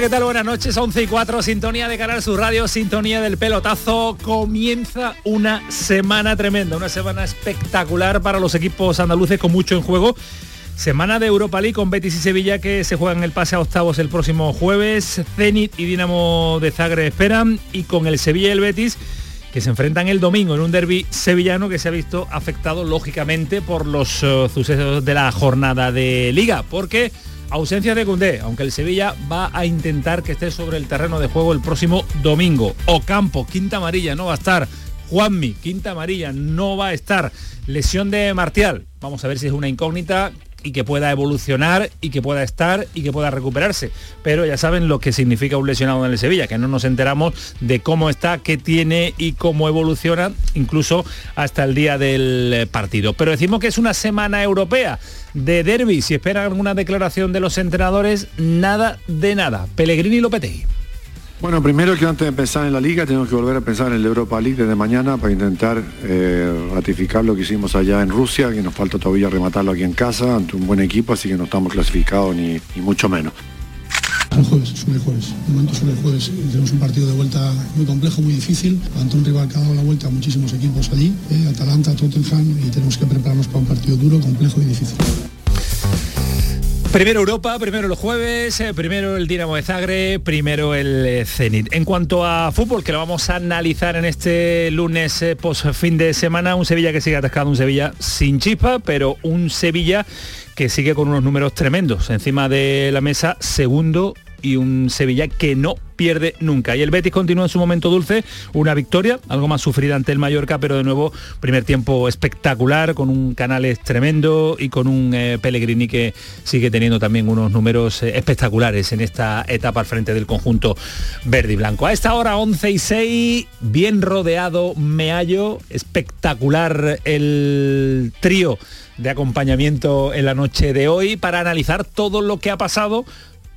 ¿Qué tal? Buenas noches, 11 y 4, sintonía de Canal Sur Radio, sintonía del pelotazo. Comienza una semana tremenda, una semana espectacular para los equipos andaluces con mucho en juego. Semana de Europa League con Betis y Sevilla que se juegan el pase a octavos el próximo jueves. Zenit y Dinamo de Zagreb esperan y con el Sevilla y el Betis que se enfrentan el domingo en un derby sevillano que se ha visto afectado lógicamente por los uh, sucesos de la jornada de liga, porque ausencia de Cundé, aunque el Sevilla va a intentar que esté sobre el terreno de juego el próximo domingo. Ocampo, quinta amarilla, no va a estar. Juanmi, quinta amarilla, no va a estar. Lesión de Martial, vamos a ver si es una incógnita y que pueda evolucionar y que pueda estar y que pueda recuperarse. Pero ya saben lo que significa un lesionado en el Sevilla, que no nos enteramos de cómo está, qué tiene y cómo evoluciona, incluso hasta el día del partido. Pero decimos que es una semana europea de derby. Si esperan alguna declaración de los entrenadores, nada de nada. Pellegrini y Lopetegui. Bueno, primero que antes de pensar en la liga tenemos que volver a pensar en la Europa League desde mañana para intentar eh, ratificar lo que hicimos allá en Rusia, que nos falta todavía rematarlo aquí en casa ante un buen equipo, así que no estamos clasificados ni, mucho menos. El jueves, son el jueves. De momento sobre el jueves tenemos un partido de vuelta muy complejo, muy difícil, ante un rival que ha dado la vuelta a muchísimos equipos allí, eh, Atalanta, Tottenham, y tenemos que prepararnos para un partido duro, complejo y difícil. Primero Europa, primero los jueves, eh, primero el Dinamo de Zagreb, primero el eh, Zenit. En cuanto a fútbol, que lo vamos a analizar en este lunes eh, post fin de semana, un Sevilla que sigue atascado, un Sevilla sin chispa, pero un Sevilla que sigue con unos números tremendos. Encima de la mesa, segundo y un Sevilla que no pierde nunca. Y el Betis continúa en su momento dulce, una victoria, algo más sufrida ante el Mallorca, pero de nuevo primer tiempo espectacular, con un Canales tremendo y con un eh, Pellegrini que sigue teniendo también unos números eh, espectaculares en esta etapa al frente del conjunto verde y blanco. A esta hora 11 y 6, bien rodeado Meallo, espectacular el trío de acompañamiento en la noche de hoy para analizar todo lo que ha pasado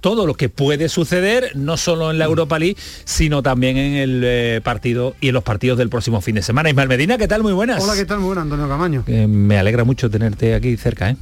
todo lo que puede suceder, no solo en la Europa League, sino también en el eh, partido y en los partidos del próximo fin de semana. Ismael Medina, ¿qué tal? Muy buenas. Hola, ¿qué tal? Muy buenas, Antonio Camaño. Eh, me alegra mucho tenerte aquí cerca, ¿eh?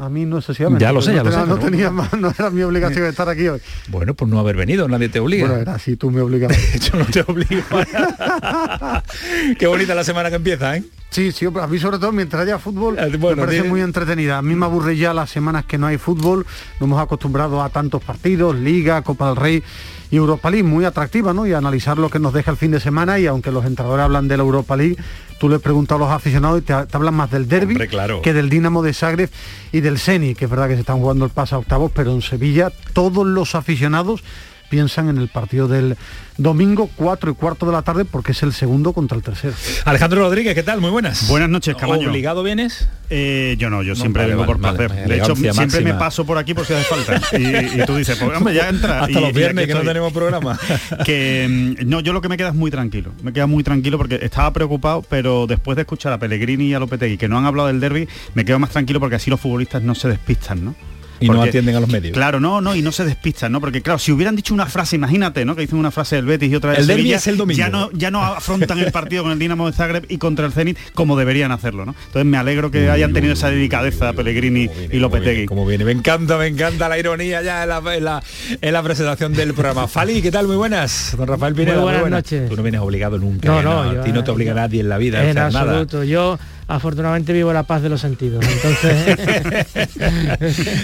A mí no si Ya lo sé, ya no lo sé. No, pero tenía bueno. más, no era mi obligación estar aquí hoy. Bueno, pues no haber venido, nadie te obliga. Bueno, era así, tú me obligabas. Yo no te obligo. Qué bonita la semana que empieza, ¿eh? Sí, sí, a mí sobre todo mientras haya fútbol Eh, bueno, me parece tiene- muy entretenida. A mí me aburre ya las semanas que no hay fútbol. Nos hemos acostumbrado a tantos partidos, Liga, Copa del Rey y Europa League, muy atractiva, ¿no? Y analizar lo que nos deja el fin de semana y aunque los entrenadores hablan de la Europa League, tú le preguntas a los aficionados y te, te hablan más del derby claro. que del Dinamo de Zagreb y del Seni, que es verdad que se están jugando el pase a octavos, pero en Sevilla todos los aficionados piensan en el partido del domingo 4 y cuarto de la tarde porque es el segundo contra el tercero. Alejandro Rodríguez, ¿qué tal? Muy buenas. Buenas noches, Camaño. ¿Obligado vienes? Eh, yo no, yo No, siempre vale, vengo vale, por vale, placer. vale, de hecho, siempre me paso por aquí por si hace falta. Y, y tú dices, pues hombre, ya entra. Hasta y- los viernes que no tenemos programa. que mm, no, yo lo que me queda es muy tranquilo. Me queda muy tranquilo porque estaba preocupado, pero después de escuchar a Pellegrini y a Lopetegui que no han hablado del derby, me quedo más tranquilo porque así los futbolistas no se despistan, ¿no? Y no atienden a los medios. Claro, no, no, y no se despistan, ¿no? Porque claro, si hubieran dicho una frase, imagínate, ¿no? Que dicen una frase del Betis y otra del Sevilla, es el domingo. ya no, ya no afrontan el partido con el Dinamo de Zagreb y contra el Zenit como deberían hacerlo, ¿no? Entonces me alegro que hayan tenido esa delicadeza Pellegrini viene, y Lopetegui. Como viene, me encanta, me encanta la ironía ya en la, en la- en la presentación del programa. Fali, ¿qué tal? Muy buenas. Don Rafael Pineda. Muy buenas noches. Tú no vienes obligado nunca. No, ¿eh? no, a yo- ti no te obliga yo- nadie en la vida a En hacer nada. absoluto. Yo afortunadamente vivo la paz de los sentidos. Entonces.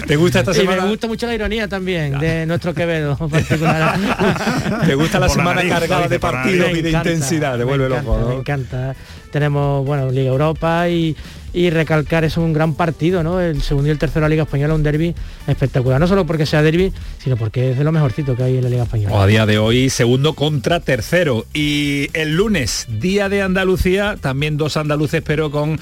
¿Te gusta esta y semana? me gusta mucho la ironía también de nuestro Quevedo en particular. ¿Te gusta la Por la semana nariz, cargada de partidos y de encanta, intensidad? Te vuelve loco, ¿no? Me encanta. Tenemos, bueno, Liga Europa y, y recalcar es un gran partido, ¿no? El segundo y el tercero de la Liga Española, un derby espectacular. No solo porque sea derby, sino porque es de lo mejorcito que hay en la Liga Española. O a día de hoy, segundo contra tercero. Y el lunes, día de Andalucía, también dos andaluces, pero con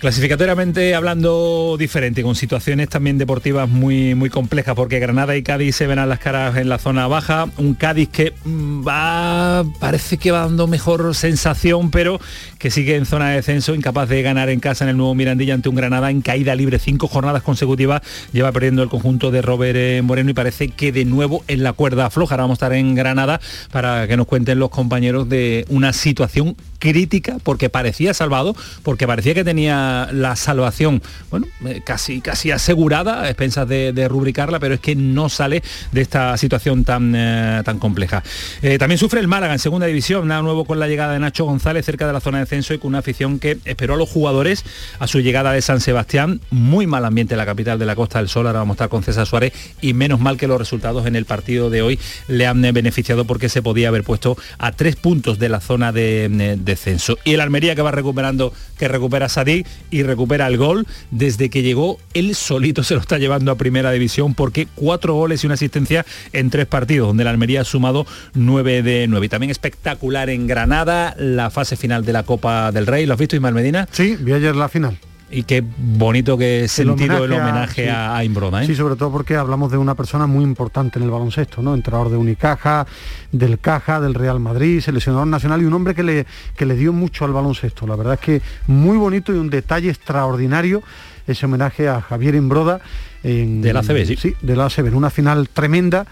Clasificatoriamente hablando diferente, con situaciones también deportivas muy, muy complejas, porque Granada y Cádiz se ven a las caras en la zona baja. Un Cádiz que mm, va, parece que va dando mejor sensación, pero que sigue en zona de descenso, incapaz de ganar en casa en el nuevo Mirandilla ante un Granada en caída libre. Cinco jornadas consecutivas lleva perdiendo el conjunto de Robert eh, Moreno y parece que de nuevo en la cuerda floja. Ahora vamos a estar en Granada para que nos cuenten los compañeros de una situación crítica, porque parecía salvado, porque parecía que tenía la, salvación, bueno, eh, casi, casi asegurada, a expensas de, rubricarla, pero es que no sale de esta situación tan, eh, tan compleja. Eh, también sufre el Málaga en segunda división, nada nuevo con la llegada de Nacho González cerca de la zona de descenso y con una afición que esperó a los jugadores a su llegada de San Sebastián. Muy mal ambiente en la capital de la Costa del Sol, ahora vamos a estar con César Suárez y menos mal que los resultados en el partido de hoy le han beneficiado porque se podía haber puesto a tres puntos de la zona de descenso. Y el Almería que va recuperando, que recupera Sadik y recupera el gol. Desde que llegó, él solito se lo está llevando a primera división porque cuatro goles y una asistencia en tres partidos, donde la Almería ha sumado nueve de nueve. Y también espectacular en Granada, la fase final de la Copa del Rey. ¿Lo has visto, Ismael Medina? Sí, vi ayer la final y qué bonito que sentido el homenaje a, a, ¿eh? Sí, sobre todo porque hablamos de una persona muy importante en el baloncesto, ¿no? Entrenador de Unicaja, del Caja, del Real Madrid, seleccionador nacional y un hombre que le, que le dio mucho al baloncesto. La verdad es que muy bonito y un detalle extraordinario ese homenaje a Javier Imbroda en, de la ACB, sí. Sí, de la ACB, en una final tremenda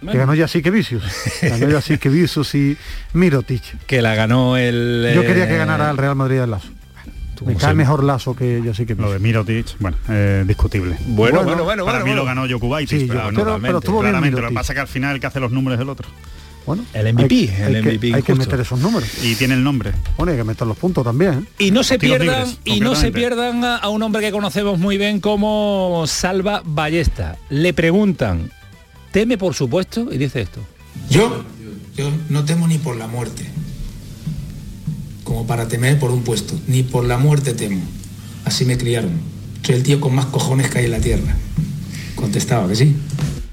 que ganó ya sí que Vicius. Ganó ya sí que Vicius y Mirotic. Que la ganó el... Yo quería que ganara el Real Madrid del Lazo. Me cae mejor Lazo que yo sí que... Lo de Mirotic, bueno, eh, discutible. Bueno, bueno, bueno. Para mí lo ganó Jokubaitis, sí, pero, pero, pero estuvo claramente. Lo que pasa que al final el que hace los números del otro. Bueno, el MVP, hay, el hay MVP. Que, hay que meter esos números. Y tiene el nombre. Bueno, hay que meter los puntos también. ¿eh? Y no se pierdan, y no se pierdan a un hombre que conocemos muy bien como Salva Ballesta. Le preguntan, teme por supuesto, y dice esto. Yo, yo no temo ni por la muerte, como para temer por un puesto, ni por la muerte temo. Así me criaron. Soy el tío con más cojones que hay en la tierra. Contestaba que sí.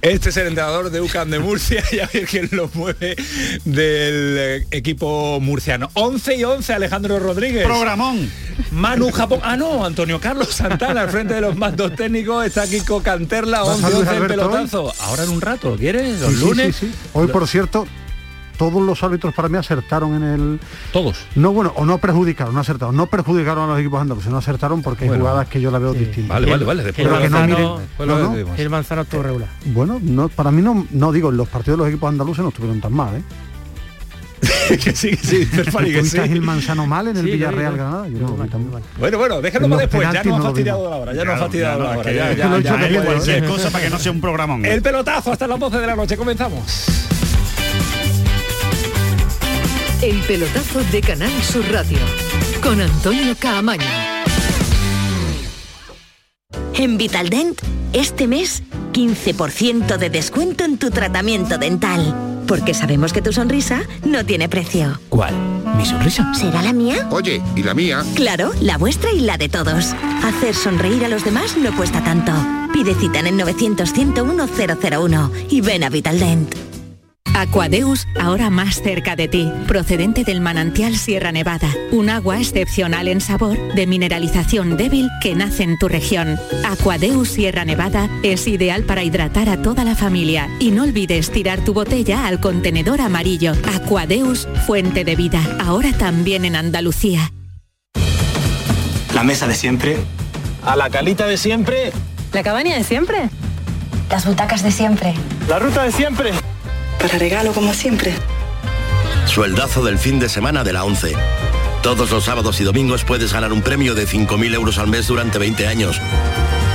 Este es el entrenador de UCAM de Murcia y a ver quién lo mueve del equipo murciano. 11 y 11 Alejandro Rodríguez. Programón. Manu Japón. Ah, no, Antonio Carlos Santana al frente de los mandos técnicos. Está Kiko Canterla, 11 y 11 en pelotazo. Ahora en un rato, ¿quieres? Los Sí, sí, lunes. sí, sí. Hoy, por cierto, todos los árbitros para mí acertaron en el... Todos. No, bueno, o no perjudicaron, no acertaron. No perjudicaron a los equipos andaluces, no acertaron porque Bueno. hay jugadas que yo la veo distintas. Vale, vale, vale. Después Pero lo que no miren- no, no. El manzano estuvo regular. Bueno, no, para mí no, no digo, los partidos de los equipos andaluces no estuvieron tan mal, ¿eh? que sí, que sí, que sí. ¿Tuviste a Gil Manzano mal en el Sí, Villarreal. Granada? Yo no mal, mal. Bueno, bueno, déjalo para después. Ya nos ha no fastidiado vimos. la hora. Ya nos ha Claro, fastidiado claro, la hora. Ya, ya, ya, ya, cualquier ya. cosa para que no sea un programón. El pelotazo hasta las 12 de la noche. Comenzamos. El pelotazo de Canal Sur Radio con Antonio Caamaño. En Vitaldent, este mes, 15% de descuento en tu tratamiento dental. Porque sabemos que tu sonrisa no tiene precio. ¿Cuál? ¿Mi sonrisa? ¿Será la mía? Oye, ¿y la mía? Claro, la vuestra y la de todos. Hacer sonreír a los demás no cuesta tanto. Pide cita en el 900 101 001 y ven a Vitaldent. Aquadeus, ahora más cerca de ti, procedente del manantial Sierra Nevada, un agua excepcional en sabor, de mineralización débil que nace en tu región. Aquadeus Sierra Nevada es ideal para hidratar a toda la familia y no olvides tirar tu botella al contenedor amarillo. Aquadeus, fuente de vida, ahora también en Andalucía. La mesa de siempre. A la calita de siempre. ¿La cabaña de siempre? Las butacas de siempre. La ruta de siempre. Para regalo como siempre. Sueldazo del fin de semana de la 11. Todos los sábados y domingos puedes ganar un premio de 5.000 euros al mes durante 20 años.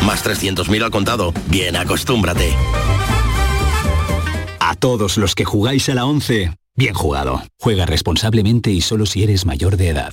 Más 300.000 al contado. Bien, acostúmbrate. A todos los que jugáis a la 11, bien jugado. Juega responsablemente y solo si eres mayor de edad.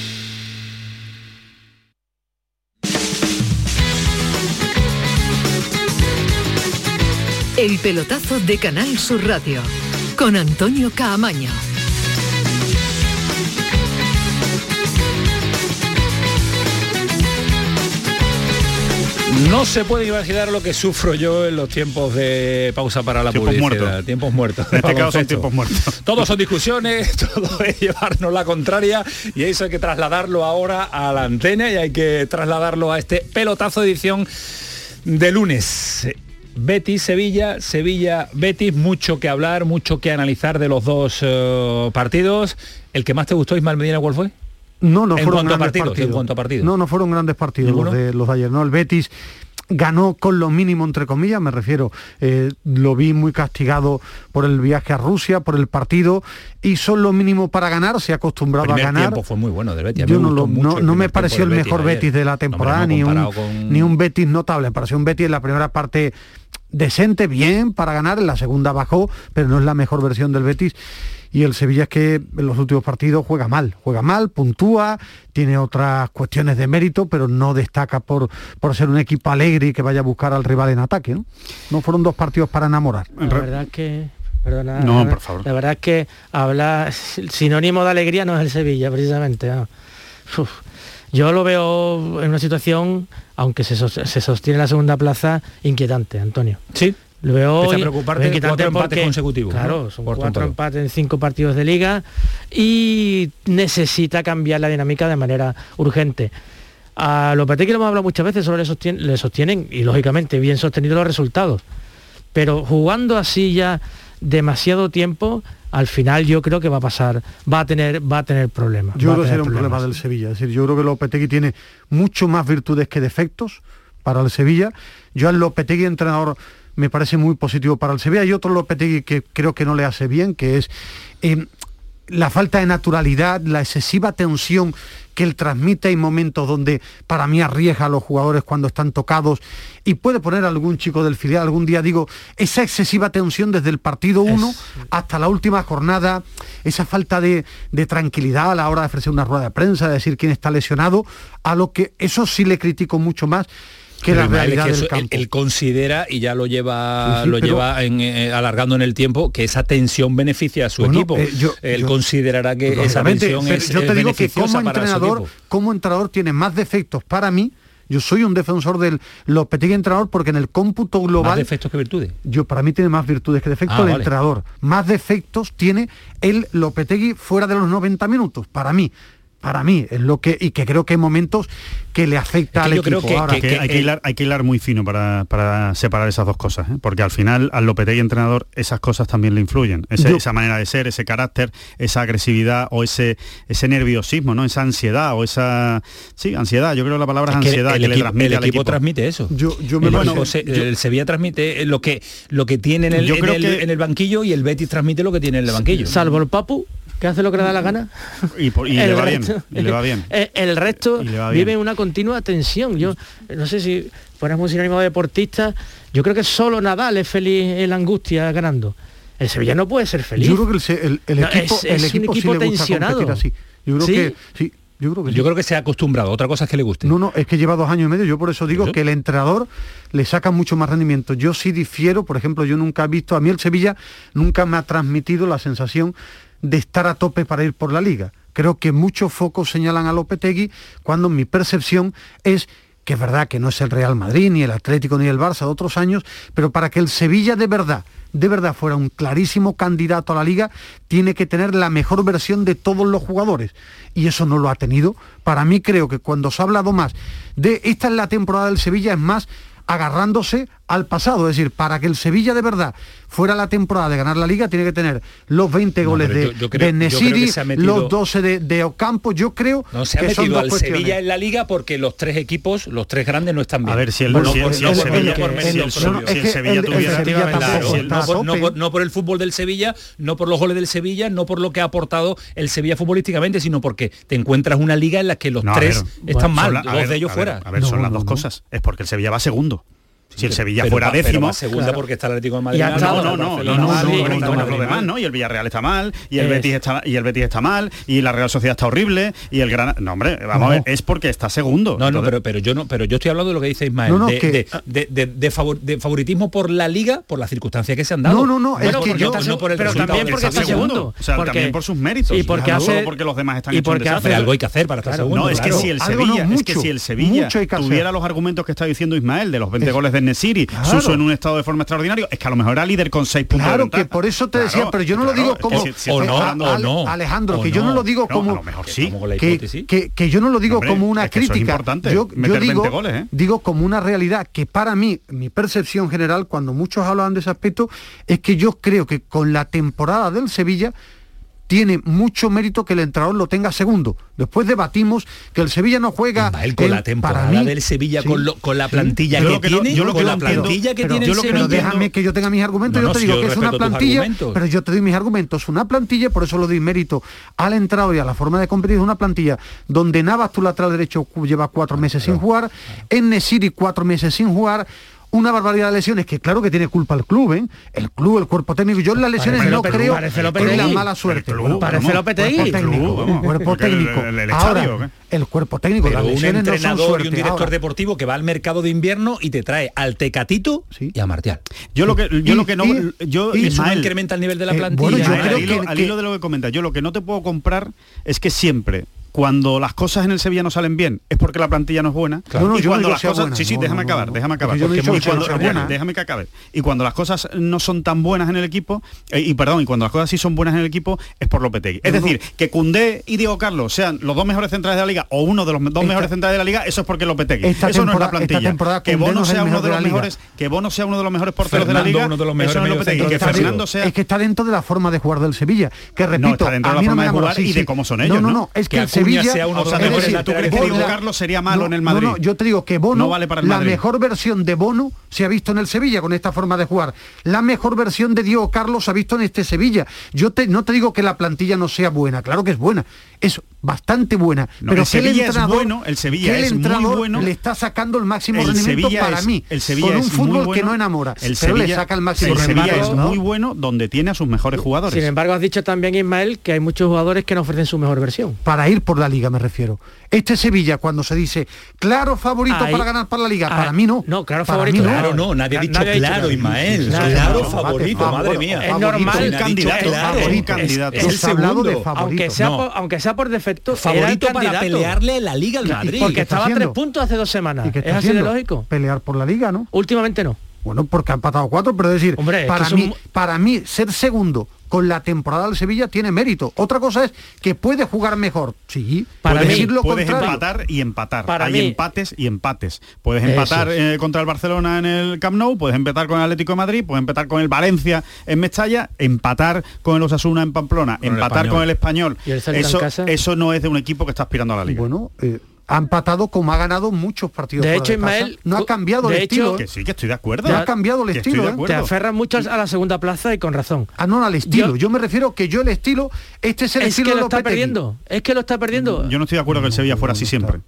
El pelotazo de Canal Sur Radio con Antonio Caamaño. No se puede imaginar lo que sufro yo en los tiempos de pausa para la Tiempos publicidad. muertos. Tiempos muertos. En este caso son Baloncesto. tiempos muertos. Todos son discusiones, todo es llevarnos la contraria y eso hay que trasladarlo ahora a la antena y hay que trasladarlo a este pelotazo edición de lunes. Betis, Sevilla, Sevilla, Betis, mucho que hablar, mucho que analizar de los dos eh, partidos. ¿El que más te gustó, Ismael Medina, cuál fue? No, no En fueron grandes partidos, partidos. en cuanto a partidos. No, no fueron grandes partidos ¿Ninguno? los de, los de ayer. No, el Betis ganó con lo mínimo, entre comillas, me refiero. eh, lo vi muy castigado por el viaje a Rusia, por el partido, hizo lo mínimo para ganar, se ha acostumbrado primer a ganar. tiempo fue muy bueno del Betis. Yo no, lo- no, me pareció el mejor. Betis de la temporada, no, ni, un, con- ni un Betis notable. Me pareció un Betis en la primera parte decente, bien para ganar, en la segunda bajó, pero no es la mejor versión del Betis. Y el Sevilla es que en los últimos partidos juega mal, juega mal, puntúa, tiene otras cuestiones de mérito, pero no destaca por, por ser un equipo alegre y que vaya a buscar al rival en ataque. No, no fueron dos partidos para enamorar. La verdad que... Perdona, No, la- por favor. La verdad es que habla el sinónimo de alegría no es el Sevilla, precisamente. ¿no? Uf. Yo lo veo en una situación, aunque se, se sostiene la segunda plaza, inquietante, Antonio. Sí. Lo veo a preocuparte inquietante cuatro empates porque, consecutivos, Claro, ¿no? son Cuatro empates en cinco partidos de liga y necesita cambiar la dinámica de manera urgente. A Lopetegui lo hemos hablado muchas veces, solo le, sostien- le sostienen, y lógicamente bien sostenidos los resultados. Pero jugando así ya demasiado tiempo, al final yo creo que va a pasar, va a tener, va a tener problemas. Yo creo que será un problema del Sevilla. Es decir, yo creo que Lopetegui tiene mucho más virtudes que defectos para el Sevilla. Yo al Lopetegui entrenador me parece muy positivo para el Sevilla. Hay otro Lopetegui que creo que no le hace bien, que es eh, la falta de naturalidad, la excesiva tensión que él transmite. En momentos donde para mí arriesga a los jugadores cuando están tocados y puede poner a algún chico del filial. Algún día, digo, esa excesiva tensión desde el partido 1 hasta la última jornada, esa falta de, de tranquilidad a la hora de ofrecer una rueda de prensa, de decir quién está lesionado, a lo que eso sí le critico mucho más que la es realidad que del campo. Él, él considera y ya lo lleva Sí, sí, lo lleva en, eh, alargando en el tiempo que esa tensión beneficia a su Bueno, equipo. eh, yo- él yo- considerará que esa tensión es, yo te es digo que como entrenador, como entrenador tiene más defectos para mí. Yo soy un defensor del Lopetegui entrenador porque en el cómputo Más global defectos que virtudes. yo para mí tiene más virtudes que defectos Ah, el vale. entrenador. Más defectos tiene el Lopetegui fuera de los 90 minutos, para mí. Para mí, es lo que, y que creo que hay momentos que le afecta al equipo. Ahora, Que hay, que hilar, hay que hilar muy fino para, para separar esas dos cosas, ¿eh? porque al final al Lopetegui entrenador esas cosas también le influyen. Ese- Yo- esa manera de ser, ese carácter, esa agresividad o ese, ese nerviosismo, ¿no? esa ansiedad o esa... Sí, ansiedad, yo creo que la palabra es, ansiedad el que le equipo- transmite el al equipo equipo. transmite eso. Yo, yo me el, parece- equipo se- yo- el Sevilla transmite lo que lo que tiene en el, Yo en creo el- que- en el banquillo y el Betis transmite lo que tiene en el banquillo. Salvo el Papu, que hace lo que le da la gana. Y, por- y El le va bien, resto- y le va bien. Eh, El resto vive en una continua tensión. Yo no sé si ponemos un sinónimo de deportista, yo creo que solo Nadal es feliz en la angustia ganando. El Sevilla no puede ser feliz. Yo creo que el, se- el- el No, equipo, es- el es un equipo sí equipo le gusta tensionado. competir así. Yo creo ¿Sí? que sí, yo creo que sí. Yo creo que se ha acostumbrado. Otra cosa es que le guste. No, no, es que lleva dos años y medio. Yo por eso digo Eso. que el entrenador le saca mucho más rendimiento. Yo sí difiero, por ejemplo, yo nunca he visto, a mí el Sevilla nunca me ha transmitido la sensación de estar a tope para ir por la liga. Creo que muchos focos señalan a Lopetegui cuando mi percepción es que es verdad que no es el Real Madrid, ni el Atlético, ni el Barça de otros años, pero para que el Sevilla de verdad, de verdad fuera un clarísimo candidato a la liga, tiene que tener la mejor versión de todos los jugadores. Y eso no lo ha tenido. Para mí creo que cuando se ha hablado más de esta es la temporada del Sevilla, es más agarrándose al pasado. Es decir, para que el Sevilla de verdad fuera la temporada de ganar la liga, tiene que tener los 20 goles de, yo- creo- de Nesiri, metido- los 12 de, de Ocampo. Yo creo No se ha que son metido dos al cuestiones. Sevilla en la liga porque los tres equipos, los tres grandes no están bien. A ver, si el- Bueno, si el- si no el por- Sevilla- no por si el- fútbol del Sevilla, no por los goles del Sevilla, no por lo que ha aportado el Sevilla futbolísticamente, sino porque te encuentras una liga en la que los No, tres ver, están son mal, la- dos ver, de ellos fuera. A ver, son las dos cosas. Es porque el Sevilla va segundo. Si el Sevilla pero, fuera décimo. Pero segunda claro. porque está el Atlético de Madrid. no, no, no, no, no, ¿no? Y el Villarreal está mal, y el Betis está y el Betis está mal, y la Real Sociedad está horrible, y el Gran No, hombre, vamos a ver, es porque está segundo. No, no, pero pero yo no, pero yo estoy hablando de lo que dice Ismael, de favoritismo por la liga, por las circunstancias que se han dado. No, no, no, es que yo pero también porque está segundo, o sea, también por sus méritos, y porque hace porque los demás están y porque hace algo hay que hacer para estar segundo. No, es que si el Sevilla, es que si el Sevilla tuviera los argumentos que está diciendo Ismael de los 20 goles de Siri, claro. Suso en un estado de forma extraordinario, es que a lo mejor era líder con seis puntos. Claro, que por eso te decía, pero yo no lo digo como... No, no, Alejandro, que yo no lo digo como... A lo mejor sí. Que, que, que, yo no lo digo como una crítica. Importante yo, digo, ¿eh? digo como una realidad que para mí, mi percepción general, cuando muchos hablan de ese aspecto, es que yo creo que con la temporada del Sevilla tiene mucho mérito que el entrador lo tenga segundo. Después debatimos que el Sevilla no juega. Mael, con la temporada del Sevilla con, lo, con, la plantilla que, tiene. Yo lo con que la plantilla que tiene. Yo lo, déjame que yo tenga mis argumentos. Yo te digo que es una plantilla, pero yo te doy mis argumentos. Una plantilla, por eso lo doy mérito al entrado y a la forma de competir. Una plantilla donde Navas, tu lateral derecho, lleva cuatro meses sin jugar, claro. en Nesiri cuatro meses sin jugar una barbaridad de lesiones, que claro que tiene culpa el club, ¿eh? El club, el cuerpo técnico. Yo en las lesiones parece no Lope, creo en la mala suerte. El parece Lopetegui. Cuerpo técnico. Club, cuerpo técnico. El, el, Ahora, el cuerpo técnico. Pero las lesiones un entrenador no son suerte. y un director Ahora. deportivo que va al mercado de invierno y te trae al Tecatito sí. y a Martial. Yo lo que yo y, lo que no y, yo y, eso no incrementa el nivel de la eh, plantilla. Eh, bueno, yo creo al, hilo, que, al hilo de lo que comentas, yo lo que no te puedo comprar es que siempre cuando las cosas en el Sevilla no salen bien es porque la plantilla no es buena. No, no, y cuando no las cosas buena. sí sí déjame acabar déjame acabar porque porque cuando, buena. déjame que acabe. Y cuando las cosas no son tan buenas en el equipo eh, y perdón y cuando las cosas sí son buenas en el equipo es por Lopetegui. Es decir que Cundé y Diego Carlos sean los dos mejores centrales de la liga o uno de los dos mejores centrales de la liga eso es porque Lopetegui. eso no es la plantilla. que Bono sea uno de los mejores que Bono sea uno de los mejores porteros de la liga eso no es Lopetegui. que es que está dentro de la forma de jugar del Sevilla que repito no está dentro de la forma de jugar y de cómo son ellos no no no Sevilla sea uno sería malo en el Madrid. No, no, yo te digo que Bono, vale para la mejor versión de Bono se ha visto en el Sevilla con esta forma de jugar. La mejor versión de Diego Carlos se ha visto en este Sevilla. Yo te, no te digo que la plantilla no sea buena, claro que es buena. Es bastante buena. No, pero el Sevilla es bueno, el Sevilla es muy bueno. Le está sacando el máximo el rendimiento para mí. El Sevilla con un fútbol que no enamora. El pero Sevilla, le saca el máximo el Sevilla es muy bueno donde tiene a sus mejores jugadores. Sin embargo, has dicho también Ismael que hay muchos jugadores que no ofrecen su mejor versión. Para ir por por la liga, me refiero. Este Sevilla, cuando se dice claro favorito para ganar para la liga, para mí no. No, claro favorito. Claro, no, nadie ha dicho claro, Ismael. Claro, favorito, madre mía. Es normal. Un candidato, claro, favorito, es, candidato. Es, es el hablado de favorito. Aunque sea, por, aunque sea por defecto, favorito para pelearle la liga al Madrid. Porque estaba tres puntos hace dos semanas. ¿Y es así de lógico. Pelear por la liga, ¿no? Últimamente no. Bueno, porque han empatado cuatro, pero es decir, Hombre, para, mí, para mí ser segundo con la temporada del Sevilla tiene mérito. Otra cosa es que puede jugar mejor. Sí, para puedes, decir lo puedes empatar y empatar. Para Hay mí. empates y empates. Puedes empatar eh, contra el Barcelona en el Camp Nou, puedes empatar con el Atlético de Madrid, puedes empatar con el Valencia en Mestalla, empatar con el Osasuna en Pamplona, empatar con el Español. Eso, eso no es de un equipo que está aspirando a la liga. Bueno, eh, ha empatado como ha ganado muchos partidos. De hecho, de No ha cambiado el estilo. ¿eh? Que sí, que estoy de acuerdo. Ha cambiado el estilo. ¿eh? Te aferras mucho a la segunda plaza y con razón. Ah, no, al estilo. Yo, me refiero que yo el estilo, este es el es estilo que lo está perdiendo. Es que lo está perdiendo. Yo no estoy de acuerdo que el Sevilla fuera así siempre.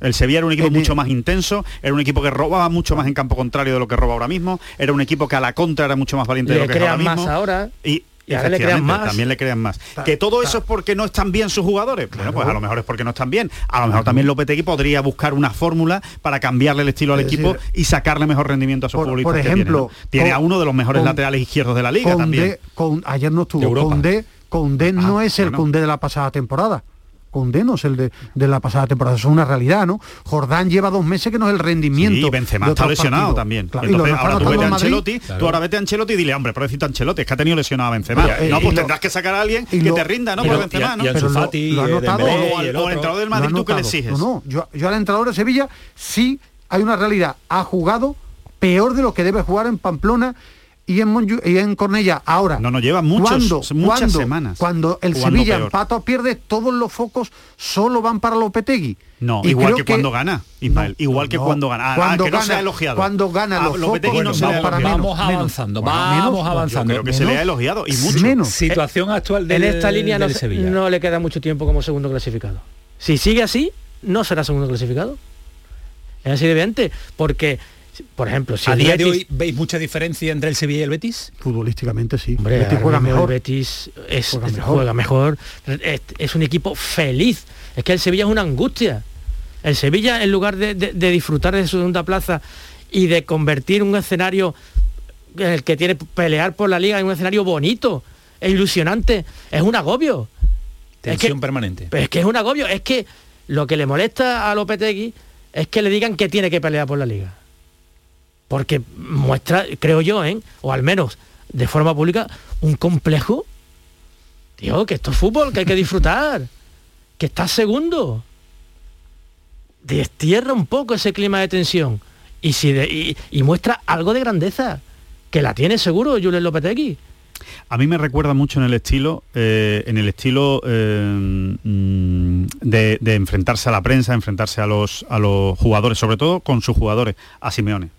El Sevilla era un equipo mucho más intenso, era un equipo que robaba mucho más en campo contrario de lo que roba ahora mismo, era un equipo que a la contra era mucho más valiente de lo que es ahora mismo. Más ahora. Y y le crean más. También le crean más. Que todo eso es porque no están bien sus jugadores. Bueno, pues a lo mejor es porque no están bien. A lo mejor claro. también Lopetegui podría buscar una fórmula para cambiarle el estilo al equipo y sacarle mejor rendimiento a sus por. Por ejemplo, tiene, a uno de los mejores laterales izquierdos de la liga también. Con, ayer no estuvo. Condé, Condé ah, no es el bueno. Condé de la pasada temporada condenos el de, de, la pasada temporada. Eso es una realidad, ¿no? Jordán lleva dos meses que no es el rendimiento. Y Benzema está lesionado también. Claro, Entonces, ahora tú vete a Ancelotti, claro. tú ahora vete a Ancelotti y dile, hombre, pobrecito Ancelotti, es que ha tenido lesionado a Benzema. Eh, no, pues tendrás que sacar a alguien que te rinda, ¿no? Por Benzema, ¿no? O al, el entrenador del Madrid, ¿tú qué le exiges? No, no, yo, yo al entrenador de Sevilla sí hay una realidad. Ha jugado peor de lo que debe jugar en Pamplona y en, Monju- y en Cornella. Ahora, No, no, lleva muchos- cuando, muchas cuando- semanas Cuando el Sevilla peor. empata o pierde, todos los focos solo van para Lopetegui. No, Y igual creo que, cuando gana, Ismael. igual que no. cuando gana. Ah, Cuando que no gana- sea elogiado. cuando gana Ah, los Lopetegui focos, no no, se le ha para menos, vamos menos. avanzando, Bueno, vamos menos, yo avanzando. creo que se le ha elogiado y mucho. Menos. Situación actual del, en esta línea no, del se- Sevilla. no le queda mucho tiempo como segundo clasificado. Si sigue así, no será segundo clasificado. Es así de evidente, porque por ejemplo, si ¿A día de hoy veis mucha diferencia entre el Sevilla y el Betis? Futbolísticamente sí. Hombre, Betis ahora juega mejor. El Betis es, Juega es- mejor. juega mejor. Es, es un equipo feliz. Es que el Sevilla es una angustia. El Sevilla, en lugar de, de- de disfrutar de su segunda plaza y de convertir un escenario en el que tiene pelear por la liga en un escenario bonito e ilusionante, es un agobio. Tensión permanente. Es que es un agobio. Es que lo que le molesta a Lopetegui es que le digan que tiene que pelear por la liga. Porque muestra, creo yo, ¿eh? o al menos de forma pública, un complejo. Tío, que esto es fútbol, que hay que disfrutar. Que estás segundo. Destierra un poco ese clima de tensión. Y, muestra algo de grandeza. Que la tiene seguro Julen Lopetegui. A mí me recuerda mucho en el estilo, eh, en el estilo eh, mm, de, de enfrentarse a la prensa, enfrentarse a los, a los jugadores, sobre todo con sus jugadores, a Simeone.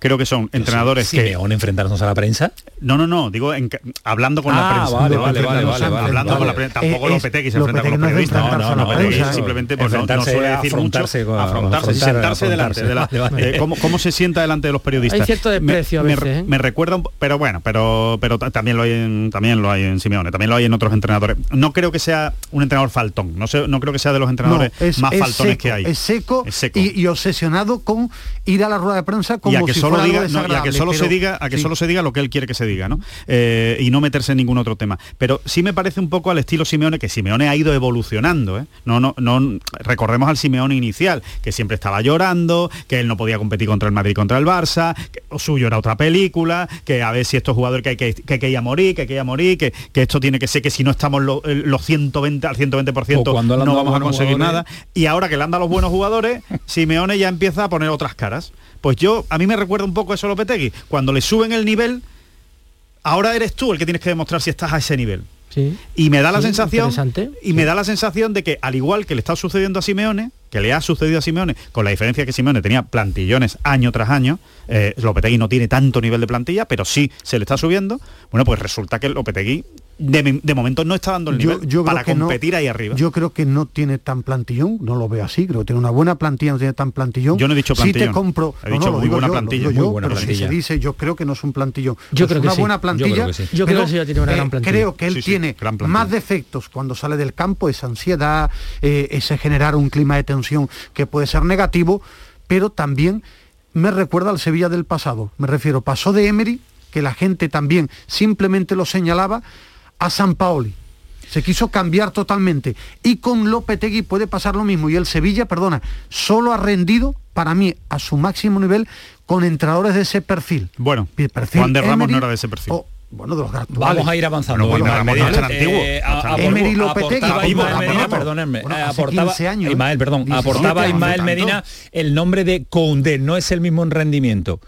Creo que son entrenadores que... Simeone enfrentarnos a la prensa. No, no, no, digo en hablando con la Ah, prensa. vale, No, vale, vale, vale, vale, Hablando vale. con la prensa. Tampoco Eh, es- Lopetegui se enfrenta con los no periodistas. Lopetegui prensa. simplemente pues, no, no suele decir mucho. afrontarse con- afrontarse, afrontar- sentarse delante de la... de eh, ¿cómo, cómo se sienta delante de los periodistas? Hay cierto desprecio a me, veces, me- ¿eh? me recuerda un pero bueno pero pero ta- también lo hay en también lo hay en Simeone también lo hay en otros entrenadores no creo que sea un entrenador faltón no sé no creo que sea de los entrenadores No, es, más es faltones seco, que hay Es seco, Es seco. Y, y obsesionado con ir a la rueda de prensa como si solo fuera diga algo no, y a que solo se diga a que sí. solo se diga lo que él quiere que se diga no Eh, y no meterse en ningún otro tema pero sí me parece un poco al estilo Simeone que Simeone ha ido evolucionando ¿eh? no no no recordemos al Simeone inicial que siempre estaba llorando que él no podía competir contra el Madrid y contra el Barça que lo suyo era otra película que a ver si estos jugadores que hay que, que hay que ir a morir que hay que ir a morir que, que esto tiene que ser que si no estamos lo- eh, los 120 al 120% O cuando no vamos a conseguir jugadores. nada y ahora que le han dado los buenos jugadores, Simeone ya empieza a poner otras caras. Pues yo, a mí me recuerda un poco eso a Lopetegui. Cuando le suben el nivel, ahora eres tú el que tienes que demostrar si estás a ese nivel. Sí. Y me da la Sí, sensación y me da la sensación de que al igual que le está sucediendo a Simeone, que le ha sucedido a Simeone, con la diferencia que Simeone tenía plantillones año tras año, eh, Lopetegui no tiene tanto nivel de plantilla, pero sí se le está subiendo. Bueno, pues resulta que Lopetegui de, de momento no está dando el Yo- nivel yo creo para que no- competir ahí arriba. Yo creo que no tiene tan plantillón, no lo veo así, creo que tiene una buena plantilla, no tiene tan plantillón. Yo no he dicho Sí plantillón. te compro, He no, dicho no, lo muy digo buena yo, lo plantilla, digo muy yo, buena pero si se dice, yo creo que no es un plantillón. Yo Es creo que una sí. buena Yo plantilla. creo que sí. Yo creo que sí, ya tiene una gran plantilla. Creo que él Sí, sí, tiene más defectos cuando sale del campo, esa ansiedad, eh, ese generar un clima de tensión que puede ser negativo, pero también me recuerda al Sevilla del pasado. Me refiero, pasó de Emery, que la gente también simplemente lo señalaba, a San Paoli. Se quiso cambiar totalmente. Y con Lopetegui puede pasar lo mismo. Y el Sevilla, perdona, solo ha rendido, para mí, a su máximo nivel, con entrenadores de ese perfil. Bueno, perfil Juan de Ramos Emery no era de ese perfil. o, bueno, de los actuales. Vamos a ir avanzando. Bueno, Ismael Juan de Ramos no es tan antiguo. eh, a-. Emery Lopetegui, aportaba Ismael Medina, Ramos. perdónenme, Bueno, hace aportaba, 15 años. Ismael, perdón, 17 aportaba Ismael. Medina el nombre de Koundé, no es el mismo en rendimiento.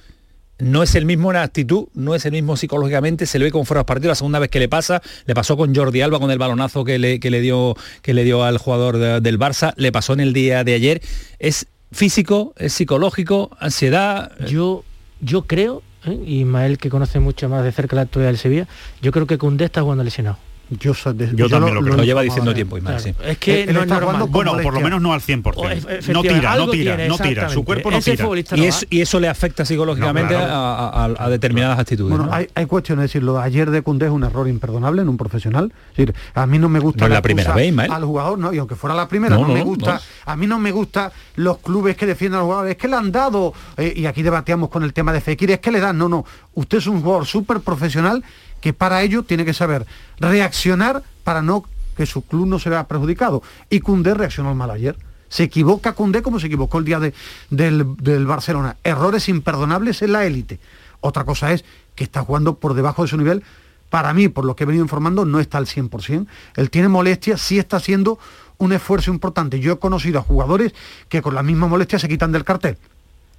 No es el mismo en actitud, no es el mismo psicológicamente, se le ve como fuera de partido, la segunda vez que le pasa, le pasó con Jordi Alba con el balonazo que le, que le, dio, que le dio al jugador de- del Barça, le pasó en el día de ayer. Es físico, es psicológico, ansiedad. Yo, yo creo, ¿eh? y Ismael que conoce mucho más de cerca la actualidad del Sevilla, yo creo que Cundé está jugando lesionado. Yo, soy de- Yo también lo creo. Lo lleva he diciendo tiempo, de- Ismael, sí. Es que Él- él no está jugando Bueno, por lo menos no al O, 100%. e- No tira, no tira, tiene, no tira. Su cuerpo no Ese tira. Y, es- y eso le afecta psicológicamente No, claro. a, a- a determinadas actitudes. Bueno, ¿no? hay, hay cuestiones, es decir, lo de ayer de Cundé es un error imperdonable en un profesional. Es decir, a mí no me gusta No la primera vez, Ismael. al jugador, no, y aunque fuera la primera, No, no, no, me gusta, no. a mí no me gusta los clubes que defienden a los jugadores, es que le han dado, eh, y aquí debatíamos con el tema de Fekir, es que le dan, no, no, usted es un jugador súper profesional que para ello tiene que saber reaccionar para no que su club no se vea perjudicado. Y Cundé reaccionó mal ayer. Se equivoca Cundé como se equivocó el día de- del, del Barcelona. Errores imperdonables en la élite. Otra cosa es que está jugando por debajo de su nivel. Para mí, por lo que he venido informando, no está al 100%. Él tiene molestias, sí está haciendo un esfuerzo importante. Yo he conocido a jugadores que con la misma molestia se quitan del cartel.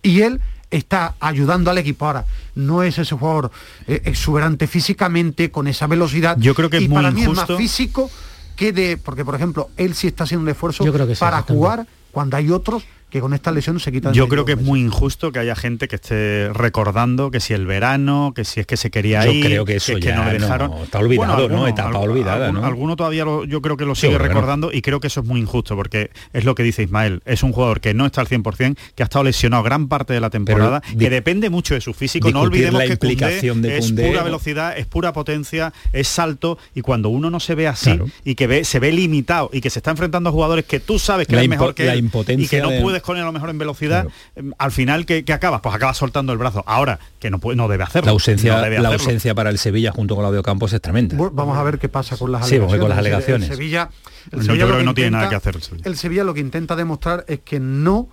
Y él está ayudando al equipo. Ahora, no es ese jugador eh, exuberante físicamente, con esa velocidad. Yo creo que es y muy para mí es más físico que de... Porque, por ejemplo, él sí está haciendo un esfuerzo Yo creo que sí, para jugar cuando hay otros que con esta lesión se quitan. Yo creo que es meses. muy injusto que haya gente que esté recordando que si el verano, que si es que se quería Yo ir, creo que eso es que ya no le no- dejaron. está olvidado, ¿no? alguno- Etapa olvidada, alguno- ¿no? Alguno todavía lo- yo creo que lo Sí, sigue bueno. recordando y creo que eso es muy injusto porque es lo que dice Ismael, es un jugador que no está al 100%, que ha estado lesionado gran parte de la temporada, que depende mucho de su físico. No olvidemos la que Koundé implicación de es pura ¿no? velocidad, es pura potencia, es salto y cuando uno no se ve así Claro. y que ve, se ve limitado y que se está enfrentando a jugadores que tú sabes que La es mejor que la él y impotencia que no de- puedes con él a lo mejor en velocidad, em, al final ¿qué, qué acabas? Pues acabas soltando el brazo. Ahora, que no puede, no debe hacerlo. La ausencia, no debe la hacerlo. ausencia para el Sevilla junto con Claudio Campos es tremenda. Vamos a ver qué pasa con las Sí, alegaciones. con las El- alegaciones. El Sevilla, el No, Sevilla yo creo que no tiene nada que hacer el Sevilla. El Sevilla lo que intenta demostrar es que no,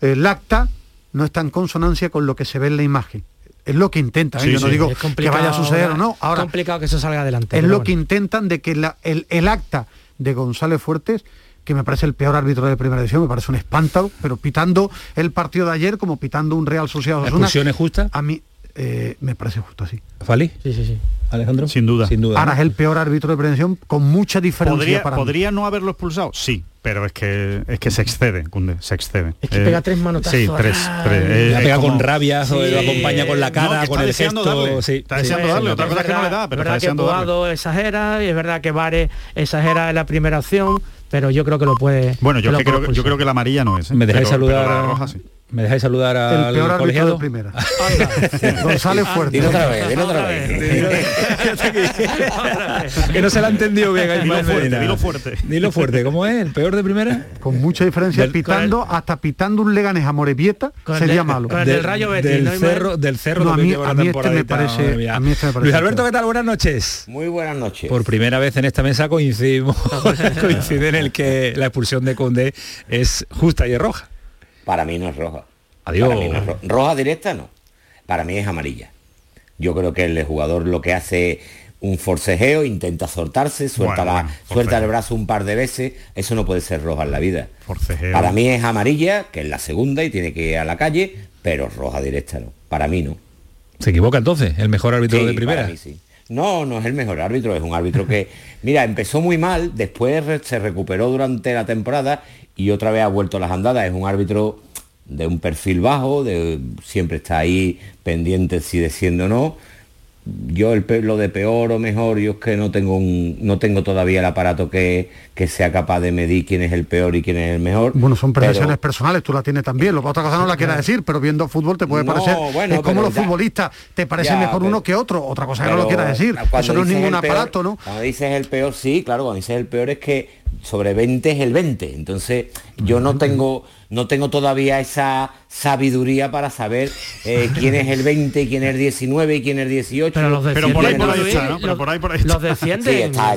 el acta no está en consonancia con lo que se ve en la imagen. Es lo que intenta, ¿eh? Sí, yo no digo que vaya a suceder ahora, o no. Ahora, es complicado que eso salga adelante. es lo bueno. que intentan de que la- el, el acta de González Fuertes que me parece el peor árbitro de primera división, me parece un espanto, pero pitando el partido de ayer como pitando un Real Sociedad ¿La Osasuna, expulsión es justa? A mí eh, me parece justo así. ¿Fali? Sí, sí, sí. Alejandro. Sin duda. Sin duda. Ahora ¿no? es el peor árbitro de prevención con mucha diferencia ¿Podría, para mí. ¿Podría no haberlo expulsado? Sí, pero es que es que se excede, Cunde, se excede. Es que pega tres manotazos. Sí, tres. Eh, La pega como- con rabia, o lo acompaña con la No, cara, que con está el deseando gesto. darle. sí, Está sí. deseando Sí, darle, otra cosa es que no le da, pero es está deseando darle. Exagera y es verdad que Vare exagera en la primera opción, pero yo creo que lo puede. Bueno, yo, que creo, que- yo creo que la amarilla no es. ¿eh? ¿Me dejáis Pero- saludar? pero la a- roja sí. ¿Me dejáis saludar El al peor árbitro colegiado? de primera. González Fuerte. Dilo otra vez, dilo otra vez. que no se la ha entendido bien Dilo fuerte, dilo fuerte. Dilo fuerte, ¿cómo es? ¿El peor de primera? Con mucha diferencia, Del- pitando, hasta pitando un Leganés a Morevieta sería el- malo. con el del Rayo Betis, del cerro, del cerro No, a mí- a este me parece- a mí este me parece Luis Alberto, peor. ¿qué tal? Buenas noches. Muy buenas noches. Por primera vez en esta mesa coincidimos, coincide en el que la expulsión de Conde es justa y es roja. Para mí no es roja. Adiós. Para mí no es ro- roja directa no. Para mí es amarilla. Yo creo que el jugador lo que hace un forcejeo, intenta soltarse, suelta, Bueno, la- bueno, suelta el brazo un par de veces, eso no puede ser roja en la vida. Forcejeo. Para mí es amarilla, que es la segunda y tiene que ir a la calle, pero roja directa no. Para mí no. Se equivoca entonces, el mejor árbitro Sí, de primera. para mí sí. No, no es el mejor árbitro, es un árbitro que, mira, empezó muy mal, después se recuperó durante la temporada y otra vez ha vuelto a las andadas. Es un árbitro de un perfil bajo, de, siempre está ahí pendiente si desciende o no. Yo el lo de peor o mejor, yo es que no tengo un, no tengo todavía el aparato que, que sea capaz de medir quién es el peor y quién es el mejor. Bueno, son percepciones personales, tú la tienes también. Lo que otra cosa no la quieras decir, pero viendo fútbol te puede No, parecer. bueno, es como los ya- futbolistas, te parece Ya, mejor pero- uno que otro. Otra cosa que no lo quieras decir. Eso no es ningún el peor- aparato, ¿no? Cuando dices el peor, sí, claro, cuando dices el peor es que sobre 20 es el 20. Entonces, yo no tengo, no tengo todavía esa sabiduría para saber eh, quién es el 20, quién es el 19 y quién es el 18. Pero los Pero por ahí, por ahí está, ¿no? Pero los- por ahí, por ahí está. Los descienden. Sí, está,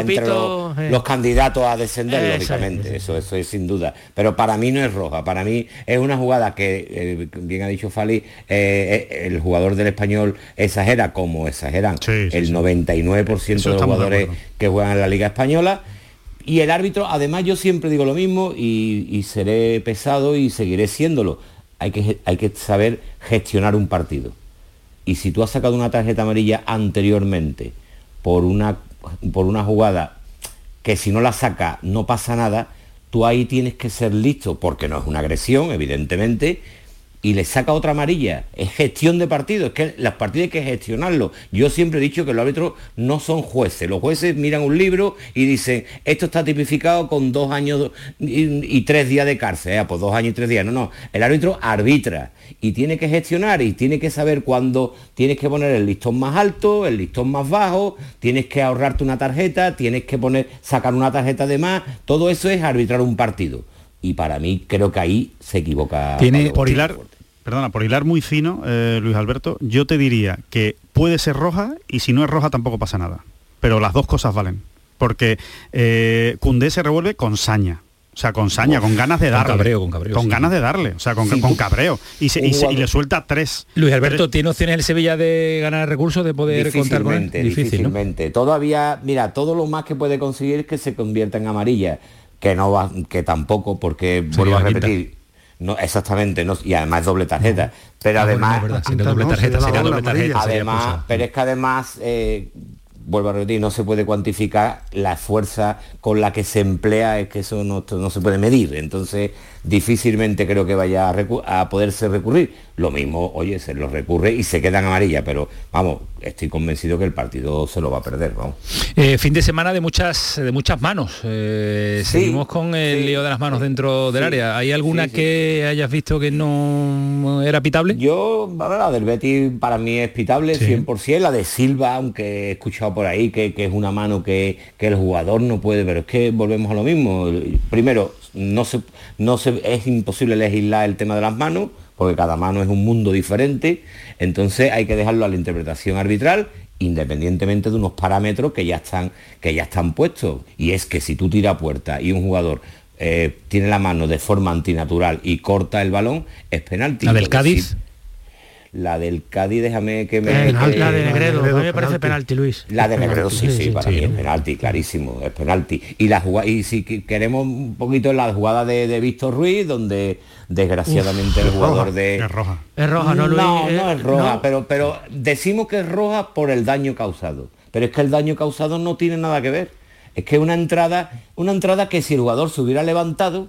entre los, eh. los candidatos a descender, lógicamente. Eso, eso es sin duda. Pero para mí no es roja. Para mí es una jugada que, eh, bien ha dicho Fali, el jugador del español exagera como exageran Sí, sí, el sí. 99% Eso de los de jugadores que juegan en la Liga Española. Y el árbitro, además yo siempre digo lo mismo y, seré pesado y seguiré siéndolo. Hay que, hay que saber gestionar un partido. Y si tú has sacado una tarjeta amarilla anteriormente por una, por una jugada que si no la saca no pasa nada, tú ahí tienes que ser listo, porque no es una agresión, evidentemente, y le saca otra amarilla. Es gestión de partido, es que las partidas hay que gestionarlo. Yo siempre he dicho que los árbitros no son jueces. Los jueces miran un libro y dicen, esto está tipificado con dos años y, tres días de cárcel. Ah, pues dos años y tres días. No, no. El árbitro arbitra y tiene que gestionar y tiene que saber cuándo tienes que poner el listón más alto, el listón más bajo, tienes que ahorrarte una tarjeta, tienes que poner, sacar una tarjeta de más. Todo eso es arbitrar un partido. Y para mí creo que ahí se equivoca. Tiene- Pablo por hilar, Fuerte. perdona, por hilar muy fino, eh, Luis Alberto, yo te diría que puede ser roja y si no es roja tampoco pasa nada. Pero las dos cosas valen. Porque eh, Cundé se revuelve con saña. O sea, con saña, con ganas de Con darle. cabreo, con cabreo, sí. ganas de darle. O sea, con, Sí, con cabreo. Y, se- y un se- y jugador- le suelta tres. Luis Alberto, ¿tiene opciones el Sevilla de ganar recursos, de poder contar con él? Difícilmente, Difícil, ¿no? difícilmente. Todavía, mira, todo lo más que puede conseguir es que se convierta en amarilla, que no va, que tampoco, porque vuelvo a repetir, no, exactamente, no, y además doble tarjeta. Pero Ah, además, doble tarjeta, sería doble tarjeta. sería además, pero es que además eh, vuelvo a repetir, no se puede cuantificar la fuerza con la que se emplea, es que eso no, no se puede medir. Entonces, difícilmente creo que vaya a, recu- a poderse recurrir. Lo mismo, oye, se lo recurre y se quedan amarillas, pero vamos, estoy convencido que el partido se lo va a perder, vamos. Eh, fin de semana de muchas de muchas manos. Eh, Sí, seguimos con el lío de las manos dentro del área. ¿Hay alguna que hayas visto que no era pitable? Yo, ver, la del Betis para mí es pitable, Sí. 100%. La de Silva, aunque he escuchado por ahí que, que es una mano que, que el jugador no puede, pero es que volvemos a lo mismo. Primero, no se, no se, es imposible legislar el tema de las manos, porque cada mano es un mundo diferente. Entonces hay que dejarlo a la interpretación arbitral independientemente de unos parámetros que ya están, que ya están puestos. Y es que si tú tiras puerta y un jugador eh, tiene la mano de forma antinatural y corta el balón, es penalti. ¿La del Cádiz? La del Cádiz, déjame que me... Eh, que- la de Negredo, a mí me parece penalti, Luis. la de Negredo, sí, sí, Sí, para sí. mí es penalti, clarísimo, es penalti. Y la jugada, y si que- queremos un poquito la jugada de, de Víctor Ruiz, donde desgraciadamente el jugador de. Es roja. Es roja, ¿no, Luis? No, Eh, no es roja, no. pero, pero decimos que es roja por el daño causado. Pero es que el daño causado no tiene nada que ver. Es que una entrada, una entrada que si el jugador se hubiera levantado,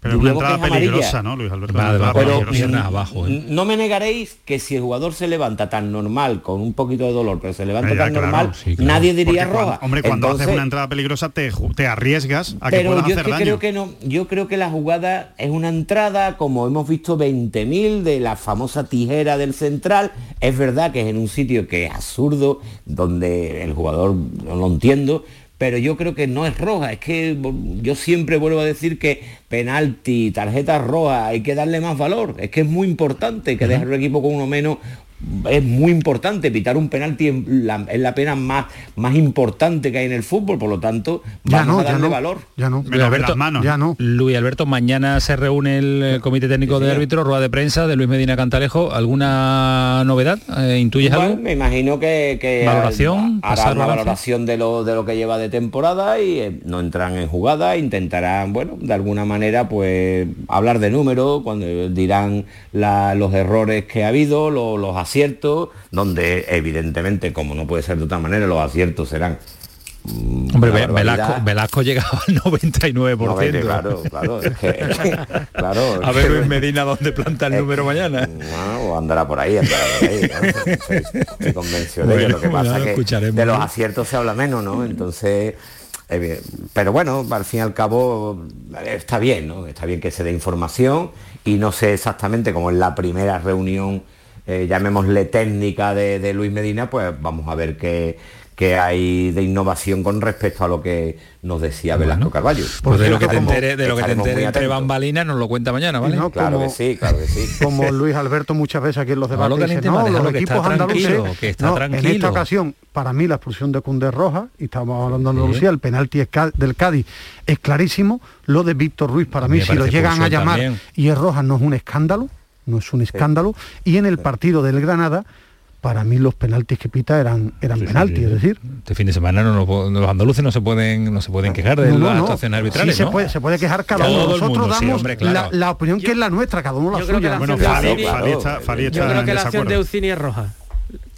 Pero es una entrada es amarilla. peligrosa, ¿no, Luis Alberto? Pero Pero abajo, ¿eh? no me negaréis que si el jugador se levanta tan normal, con un poquito de dolor, pero se levanta Ya, tan claro, normal, sí, claro. nadie diría Porque cuando- roja. hombre, cuando Entonces, haces una entrada peligrosa te, arriesgas a que pero yo es que daño. creo que no, yo creo que la jugada es una entrada, como hemos visto 20.000 de la famosa tijera del central. Es verdad que es en un sitio que es absurdo, donde el jugador no lo entiendo, pero yo creo que no es roja. Es que yo siempre vuelvo a decir que penalti, tarjeta roja, hay que darle más valor. Es que es muy importante que dejar el equipo con uno menos. Es muy importante pitar un penalti en la, es la pena más, más importante que hay en el fútbol, por lo tanto, Ya vamos no, a ya darle no, valor. ya no. Luis Alberto, las manos. Ya no. Luis Alberto, mañana se reúne el Comité Técnico Sí, de. Árbitros, rueda de prensa de Luis Medina Cantalejo. ¿Alguna novedad? Eh, ¿Intuyes Bueno, algo? me imagino que, que ¿Valoración? hará ¿Pasar una balance? valoración de lo, de lo que lleva de temporada y eh, no entrarán en jugada, intentarán, bueno, de alguna manera, pues hablar de números, cuando dirán la- los errores que ha habido, lo- los aciertos, donde evidentemente, como no puede ser de otra manera, los aciertos serán mm, Hombre. Velasco, Velasco llegaba al 99%. No, vete, claro, claro, es que- es que- claro, A es ver que- Luis Medina dónde planta el número mañana. No, o andará por ahí, andará por ahí. ¿no? Estoy, estoy convencido de ello. Bueno, Lo que ya pasa lo es que escucharemos, de los aciertos se habla menos, ¿no? Entonces, eh, pero bueno, al fin y al cabo está bien, ¿no? Está bien que se dé información y no sé exactamente cómo en la primera reunión, eh, llamémosle técnica de, de Luis Medina, pues vamos a ver qué, qué hay de innovación con respecto a lo que nos decía Velasco Carballo. Pues de lo que te entere, de lo que te entere entre bambalinas nos lo cuenta mañana, ¿vale? no, Claro como- que sí, claro que sí. como Luis Alberto muchas veces aquí en los No debates lo dice, no, los equipos está andaluces tranquilo, que está no, en esta ocasión para mí la expulsión de Cundé es roja y estamos hablando de Andalucía el penalti del Cádiz es clarísimo lo de Víctor Ruiz para mí si lo llegan a llamar también. y es roja no es un escándalo no es un escándalo y en el partido del Granada para mí los penaltis que pita eran eran penaltis es decir Este fin de semana no, los andaluces no se pueden no se pueden quejar de no, las no. actuaciones arbitrales, Sí, se puede, se puede quejar cada uno. Nosotros mundo, damos hombre, claro. la, la opinión que es la nuestra, cada uno la suya. la Bueno, acción de Fali, Ucini- Fali está, Fali está Yo creo que la acción de Ucini es roja.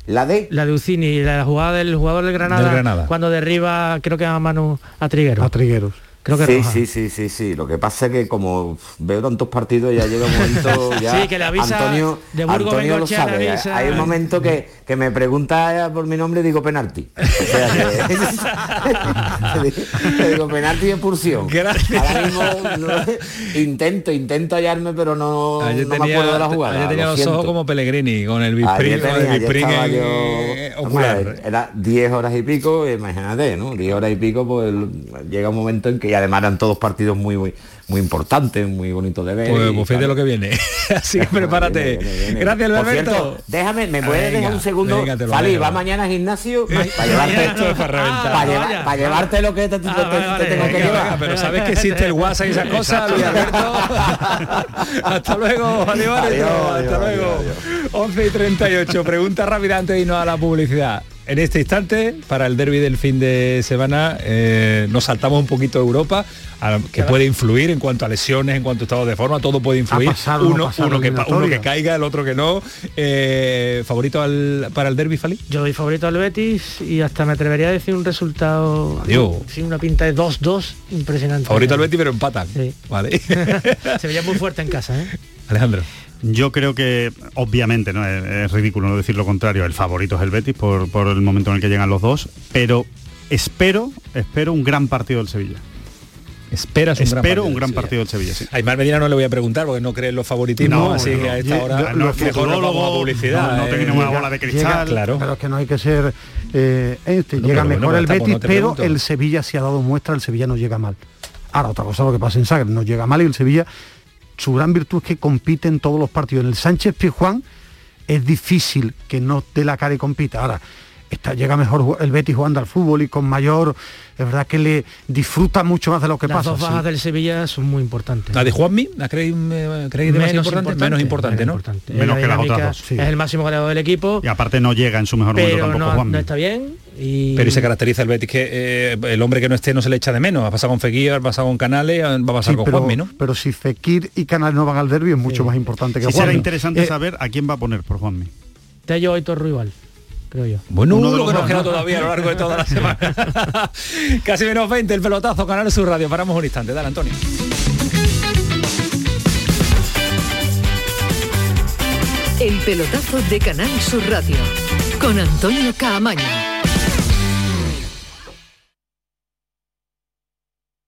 La de La de Ucini, la jugada del jugador del Granada, Del Granada. cuando derriba, creo que a Manu a Triguero. A Trigueros. Creo que sí, roja. sí, sí, sí, sí. Lo que pasa es que como veo tantos partidos ya llega un momento ya Sí, que le avisa Antonio, de Antonio lo sabe. avisa. Hay un momento que, que me pregunta por mi nombre y digo penalti. O sea que- le digo penalti y expulsión. Gracias. Ahora mismo no- intento, intento hallarme, pero no, no me tenía, acuerdo de la jugada. ayer tenía lo los ojos como Pellegrini con el bispring, yo- eh, ocular. era 10 horas y pico, imagínate, ¿no? 10 horas y pico, pues llega un momento en que y además eran todos partidos muy muy, muy importantes, muy bonitos de ver. Pues, pues lo que viene. Así que prepárate. Viene, viene, viene. Gracias, Alberto. cierto, déjame, ¿me puedes Venga, dejar un segundo? Fali, va mañana al gimnasio para llevarte esto para reventar. para llevarte lo que te, te- Ah, vale, te tengo que llevar. venga, pero sabes que existe el WhatsApp y esas cosas, Luis Alberto. Hasta luego, adiós, Adiós, Hasta luego. adiós, 11 y 38. Pregunta rápida antes de irnos a la publicidad. En este instante, para el derby del fin de semana, eh, nos saltamos un poquito a Europa, a- que puede influir en cuanto a lesiones, en cuanto a estado de forma, todo puede influir. pasar o no uno, que, uno caiga, el otro que no. Eh, ¿Favorito al- para el derby, Fali? Yo doy favorito al Betis y hasta me atrevería a decir un resultado Adiós. sin una pinta de 2-2 impresionante. Favorito al Betis, pero empatan. Sí. Vale. Se veía muy fuerte en casa, ¿eh? Alejandro. Yo creo que, obviamente, ¿no? es, es ridículo no decir lo contrario, el favorito es el Betis por, por el momento en el que llegan los dos, pero espero, espero un gran partido del Sevilla. Esperas un gran espero partido un gran Sevilla. partido del Sevilla, sí. A Aymar Medina no le voy a preguntar porque no cree en los favoritismos, No, así no, que a esta Yo- hora yo- los mejor nos vamos a publicidad. no, no eh. tenemos una bola de cristal. Llega- claro. Pero es que no hay que ser eh, este, No, llega pero mejor bueno, el Betis, no pero pregunto. el Sevilla se ha dado muestra, el Sevilla no llega mal. Ahora, otra cosa lo que pasa en Sagre, no llega mal y el Sevilla, su gran virtud es que compite en todos los partidos. En el Sánchez Pizjuán es difícil que no dé la cara y compita. Ahora, está, llega mejor el Betis jugando al fútbol y con mayor, es verdad que le disfruta mucho más de lo que Las pasa. dos bajas sí. del Sevilla son muy importantes. ¿La de Juanmi? ¿La creéis, eh, creéis demasiado importante? Menos importante, ¿no? importante. Menos La que las otras dos, sí. Es el máximo goleador del equipo, Y aparte no llega en su mejor momento tampoco no, Juanmi. no está bien. Y... Pero y se caracteriza el Betis que eh, el hombre que no esté no se le echa de menos. Ha pasado con Fekir, ha pasado con Canales, va a pasar Sí, con pero, Juanmi, ¿no? pero si Fekir y Canal no van al derby es mucho más importante que Sí será Juanmi. interesante Eh, saber a quién va a poner por Juanmi. Tello y Torro igual, creo yo. Bueno, Uno de uno los que nos queda todavía a lo largo de toda la semana. Casi menos 20, el pelotazo, Canal Sur Radio. Paramos un instante. Dale, Antonio. El pelotazo de Canal Sur Radio con Antonio Caamaño.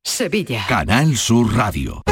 Sevilla. Canal Sur Radio.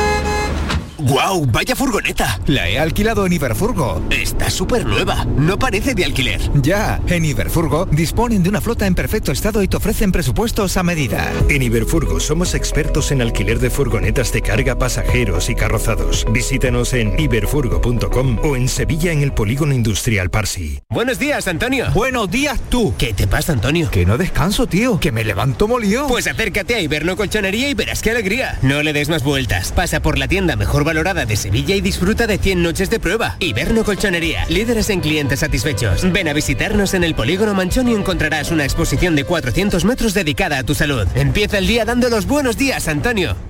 ¡Guau! ¡Vaya furgoneta! La he alquilado en Iberfurgo. Está súper nueva. No parece de alquiler. Ya, en Iberfurgo disponen de una flota en perfecto estado y te ofrecen presupuestos a medida. En Iberfurgo somos expertos en alquiler de furgonetas de carga, pasajeros y carrozados. Visítanos en iberfurgo.com o en Sevilla en el Polígono Industrial Parsi. Buenos días, Antonio. Buenos días, tú. ¿Qué te pasa, Antonio? Que no descanso, tío. Que me levanto molido. Pues acércate a Iberno Colchonería y verás qué alegría. No le des más vueltas. Pasa por la tienda mejor valorada de Sevilla y disfruta de 100 noches de prueba. Iberno Colchonería, líderes en clientes satisfechos. Ven a visitarnos en el Polígono Manchón y encontrarás una exposición de 400 metros dedicada a tu salud. Empieza el día dando los buenos días, Antonio.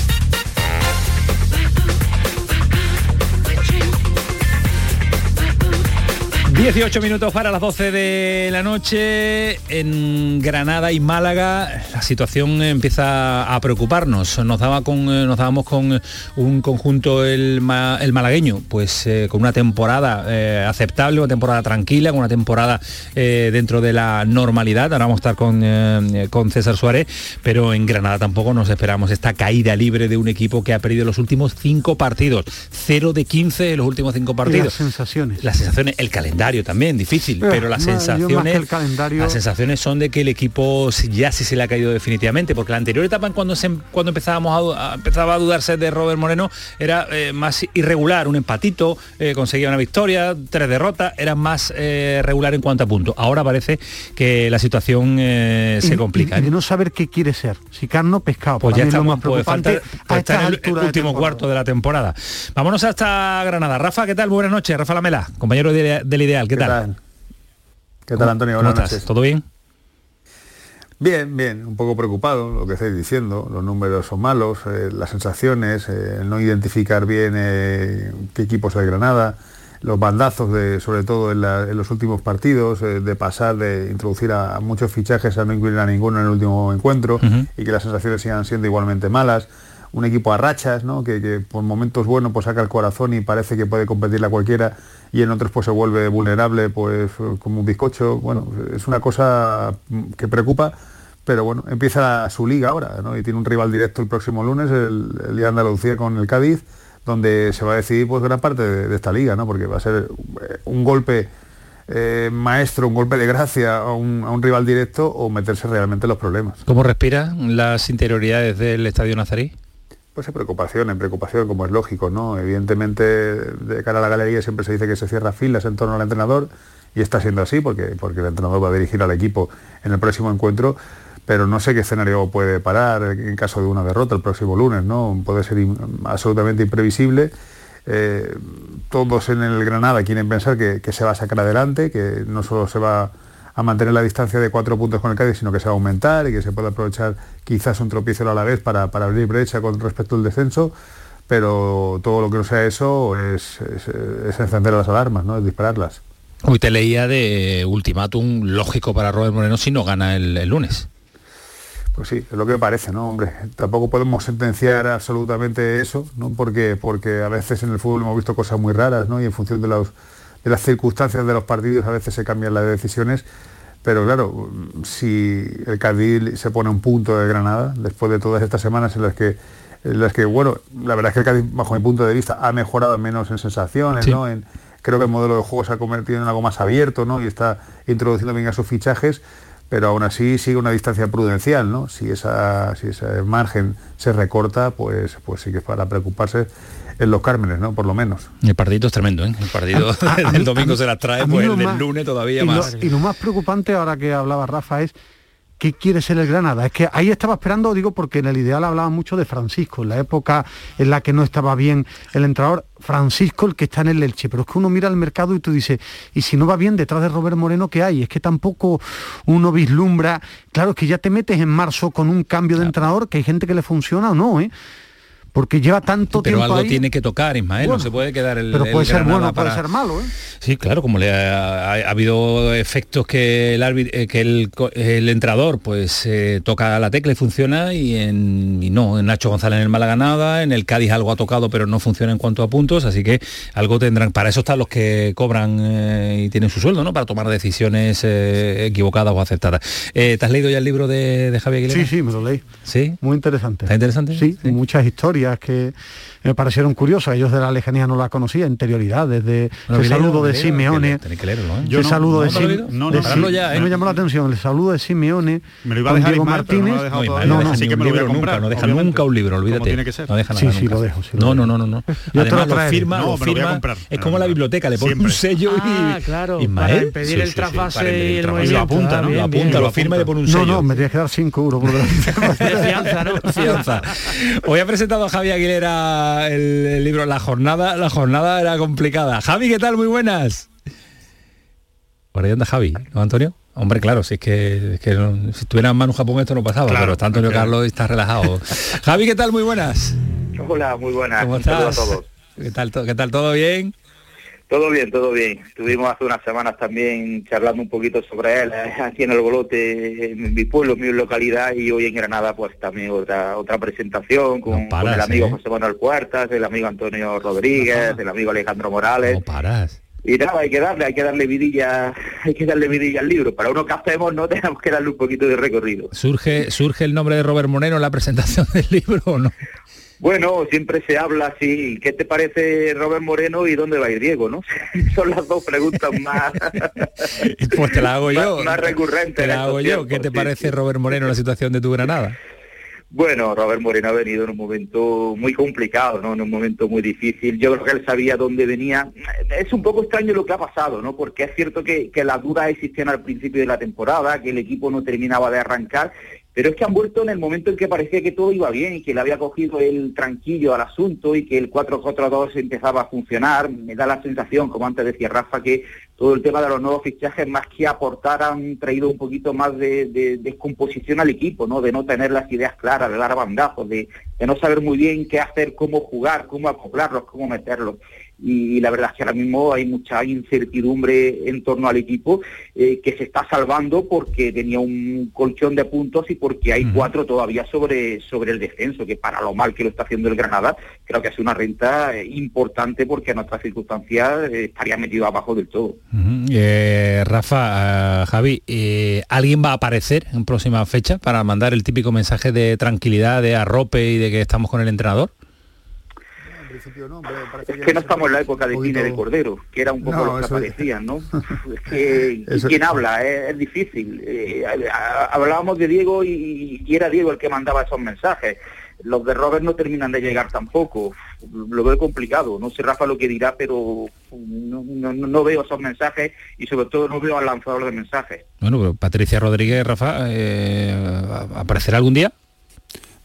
18 minutos para las 12 de la noche en Granada y Málaga. La situación empieza a preocuparnos. Nos daba con eh, nos dábamos con un conjunto el, el malagueño pues eh, con una temporada eh, aceptable una temporada tranquila con una temporada eh, dentro de la normalidad. Ahora vamos a estar con, con César Suárez pero en Granada tampoco nos esperamos esta caída libre de un equipo que ha perdido los últimos cinco partidos. 0 de 15 en los últimos cinco partidos. las sensaciones. las sensaciones, el calendario calendario también difícil, Eh, pero las sensaciones el calendario- las sensaciones son de que el equipo ya sí se le ha caído definitivamente, porque la anterior etapa en cuando se, cuando empezábamos a, a- empezaba a dudarse de Robert Moreno era eh, más irregular, un empatito, eh, conseguía una victoria, tres derrotas, era más eh, regular en cuanto a puntos. Ahora parece que la situación se Y- complica. Y, de no saber qué quiere ser. Si carno pescado. Pues ya mí es lo estamos, más pues falta- pues está en el de último cuarto de la temporada. Vámonos hasta Granada. Rafa, ¿qué tal? Buenas noches. Rafa Lamela, compañero de- del Ideal. ¿Qué, tal? ¿Qué tal, Antonio? ¿Cómo Buenas estás? noches. ¿Todo bien? Bien, bien, un poco preocupado, lo que estáis diciendo, los números son malos, eh, las sensaciones, eh, el no identificar bien eh, qué equipo es el Granada, los bandazos, de, sobre todo en, la- en los últimos partidos, eh, de pasar, de introducir a, a muchos fichajes a no incluir a ninguno en el último encuentro y que las sensaciones sigan siendo igualmente malas. Un equipo a rachas, ¿no? que, que por momentos buenos pues saca el corazón y parece que puede competirle a cualquiera y en otros pues se vuelve vulnerable pues como un bizcocho. Bueno, es una cosa que preocupa pero bueno, empieza su liga ahora, ¿no? Y tiene un rival directo el próximo lunes, el, el día de Andalucía con el Cádiz, donde se va a decidir pues gran parte de, de esta liga, ¿no? Porque va a ser eh, un golpe eh, maestro, un golpe de gracia a un, a un rival directo o meterse realmente en los problemas. ¿Cómo respira las interioridades del Estadio Nazarí? Pues hay preocupación, en preocupación, como es lógico, ¿no? Evidentemente, de cara a la galería siempre se dice que se cierra filas en torno al entrenador, y está siendo así, porque, porque el entrenador va a dirigir al equipo en el próximo encuentro, pero no sé qué escenario puede parar en caso de una derrota el próximo lunes, ¿no? Puede ser absolutamente imprevisible. Eh, todos en el Granada quieren pensar que se va a sacar adelante, que no solo se va a mantener la distancia de cuatro puntos con el Cádiz, sino que se va a aumentar y que se puede aprovechar quizás un tropiezo a la vez para, para abrir brecha con respecto al descenso, pero todo lo que no sea eso es, es- es encender las alarmas, ¿no? es dispararlas. Hoy te leía de ultimátum lógico para Robert Moreno si no gana el, el lunes. Pues sí, es lo que me parece, ¿no? Hombre, tampoco podemos sentenciar absolutamente eso, ¿no? Porque, porque a veces en el fútbol hemos visto cosas muy raras, ¿no? Y en función de, los, las circunstancias de los partidos a veces se cambian las decisiones. Pero claro, si el Cádiz se pone un punto de Granada, después de todas estas semanas en las que, en las que bueno, la verdad es que el Cádiz, bajo mi punto de vista, ha mejorado menos en sensaciones, Sí. ¿no? En, creo que el modelo de juego se ha convertido en algo más abierto, ¿no? Y está introduciendo bien a sus fichajes pero aún así sigue una distancia prudencial, ¿no? Si, esa, si ese margen se recorta, pues, pues sí que es para preocuparse en los Cármenes, ¿no? Por lo menos. El partido es tremendo, ¿eh? El partido A- a del mí- domingo mí- se las trae, pues lo el del más- lunes todavía y lo- más. y lo más preocupante ahora que hablaba Rafa es qué quiere ser el Granada. Es que ahí estaba esperando, digo, porque en el ideal hablaba mucho de Francisco, en la época en la que no estaba bien el entrenador, Francisco el que está en el Elche. Pero es que uno mira al mercado y tú dices, y si no va bien detrás de Robert Moreno, ¿qué hay? Es que tampoco uno vislumbra, claro, es que ya te metes en marzo con un cambio de entrenador, que hay gente que le funciona o no, ¿eh? Porque lleva tanto Pero tiempo algo ahí. tiene que tocar, Ismael, Bueno, no se puede quedar el pero el puede ser bueno, puede para- ser malo, ¿eh? Sí, claro, como le ha, ha- ha habido efectos que el árbit- eh, que el, entrador pues eh, toca la tecla y funciona y, en, y no, en Nacho González en el Málaga nada, en el Cádiz algo ha tocado pero no funciona en cuanto a puntos, así que algo tendrán, para eso están los que cobran eh, y tienen su sueldo, ¿no? Para tomar decisiones equivocadas o acertadas. Eh, ¿Te has leído ya el libro de, de Javier Aguilera? Sí, sí, me lo leí. Sí. Muy interesante. ¿Está interesante? Sí, muchas historias que me parecieron curiosas. Ellos de la lejanía no la conocía, interioridades de Bueno, ese saludo de Simeone. que leerlo, ¿eh? Ese Yo no, saludo ¿no de? No, no, ¿eh? Me llamó la atención el saludo de Simeone. Me lo iba a con dejar Diego Ismael, no lo Martínez. No, no, Así que me lo voy a nunca, no deja obviamente. nunca un libro, olvídate. Como tiene que ser. No deja Sí, nada sí, nunca. lo dejo, sí, lo no, dejo. no, no, no, no. Yo te lo Además lo traeré. firma, No, lo me lo voy a firma, comprar. es como la biblioteca, le pone un sello Ah, y claro, Ismael, para impedir el trasvase y el Lo apunta, Ah, ¿no? Lo bien. apunta, lo firma y le pone un No, sello. no, me tienes que dar 5 euros por De fianza, ¿no? Fianza. Hoy ha presentado a Javi Aguilera el, el libro La jornada, la jornada era complicada. Javi, ¿qué tal? Muy buenas. Por ahí anda Javi, ¿no, Antonio? Hombre, claro, si es que, es que no- si estuviera en Manu Japón esto no pasaba, Claro, pero está Antonio claro. Carlos y está relajado. Javi, ¿qué tal? Muy buenas. Hola, muy buenas. ¿Cómo estás? a todos. ¿Qué tal, to- ¿Qué tal? ¿Todo bien? Todo bien, todo bien. Estuvimos hace unas semanas también charlando un poquito sobre él, eh, aquí en el Bolote, en mi pueblo, en mi localidad, y hoy en Granada pues también otra otra presentación con, No paras, con el amigo ¿eh? José Manuel Cuartas, el amigo Antonio Rodríguez, el amigo Alejandro Morales. No paras. Y nada, hay que darle, hay que darle vidilla, hay que darle vidilla al libro. Para uno que hacemos no tenemos que darle un poquito de recorrido. ¿Surge, ¿Surge el nombre de Robert Moreno en la presentación del libro o no? Bueno, siempre se habla así, ¿qué te parece Robert Moreno y dónde va a ir Diego, no? Son las dos preguntas más, Pues te la hago yo. más, más recurrentes. Te en la estos hago yo. tiempos, ¿Qué te parece. Robert Moreno la situación de tu Granada? Bueno, Robert Moreno ha venido en un momento muy complicado, ¿no? En un momento muy difícil. Yo creo que él sabía dónde venía. Es un poco extraño lo que ha pasado, ¿no? Porque es cierto que, que las dudas existían al principio de la temporada, que el equipo no terminaba de arrancar, pero es que han vuelto en el momento en que parecía que todo iba bien y que le había cogido el tranquillo al asunto y que el 4-4-2 empezaba a funcionar. Me da la sensación, como antes decía Rafa, que todo el tema de los nuevos fichajes, más que aportar, han traído un poquito más de, de descomposición al equipo, ¿no? De no tener las ideas claras, de dar bandazos, de, de no saber muy bien qué hacer, cómo jugar, cómo acoplarlos, cómo meterlos. Y, la verdad es que ahora mismo hay mucha incertidumbre en torno al equipo eh, que se está salvando porque tenía un colchón de puntos y porque hay cuatro todavía sobre, sobre el descenso, que para lo mal que lo está haciendo el Granada, creo que es una renta eh, importante porque en otras circunstancias eh, estaría metido abajo del todo. Eh, Rafa, Javi, eh, ¿alguien va a aparecer en próxima fecha para mandar el típico mensaje de tranquilidad, de arrope y de que estamos con el entrenador? Es que no estamos en la época de poquito- cine de Cordero, que era un poco No, lo que eso- aparecían, ¿no? es que Eso- ¿quién habla? Es, es difícil. Eh, hablábamos de Diego y, y era Diego el que mandaba esos mensajes. Los de Robert no terminan de llegar tampoco. Lo veo complicado. No sé Rafa lo que dirá, pero no, no- no veo esos mensajes y sobre todo no veo al lanzador de mensajes. Bueno, pero Patricia Rodríguez, Rafa, eh, ¿aparecerá algún día?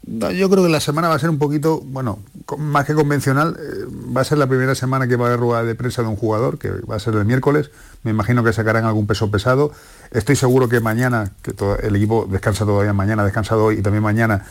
No, yo creo que la semana va a ser un poquito, bueno, más que convencional, eh, va a ser la primera semana que va a haber rueda de prensa de un jugador, que va a ser el miércoles, me imagino que sacarán algún peso pesado. Estoy seguro que mañana, que todo- el equipo descansa todavía mañana, descansado hoy y también mañana,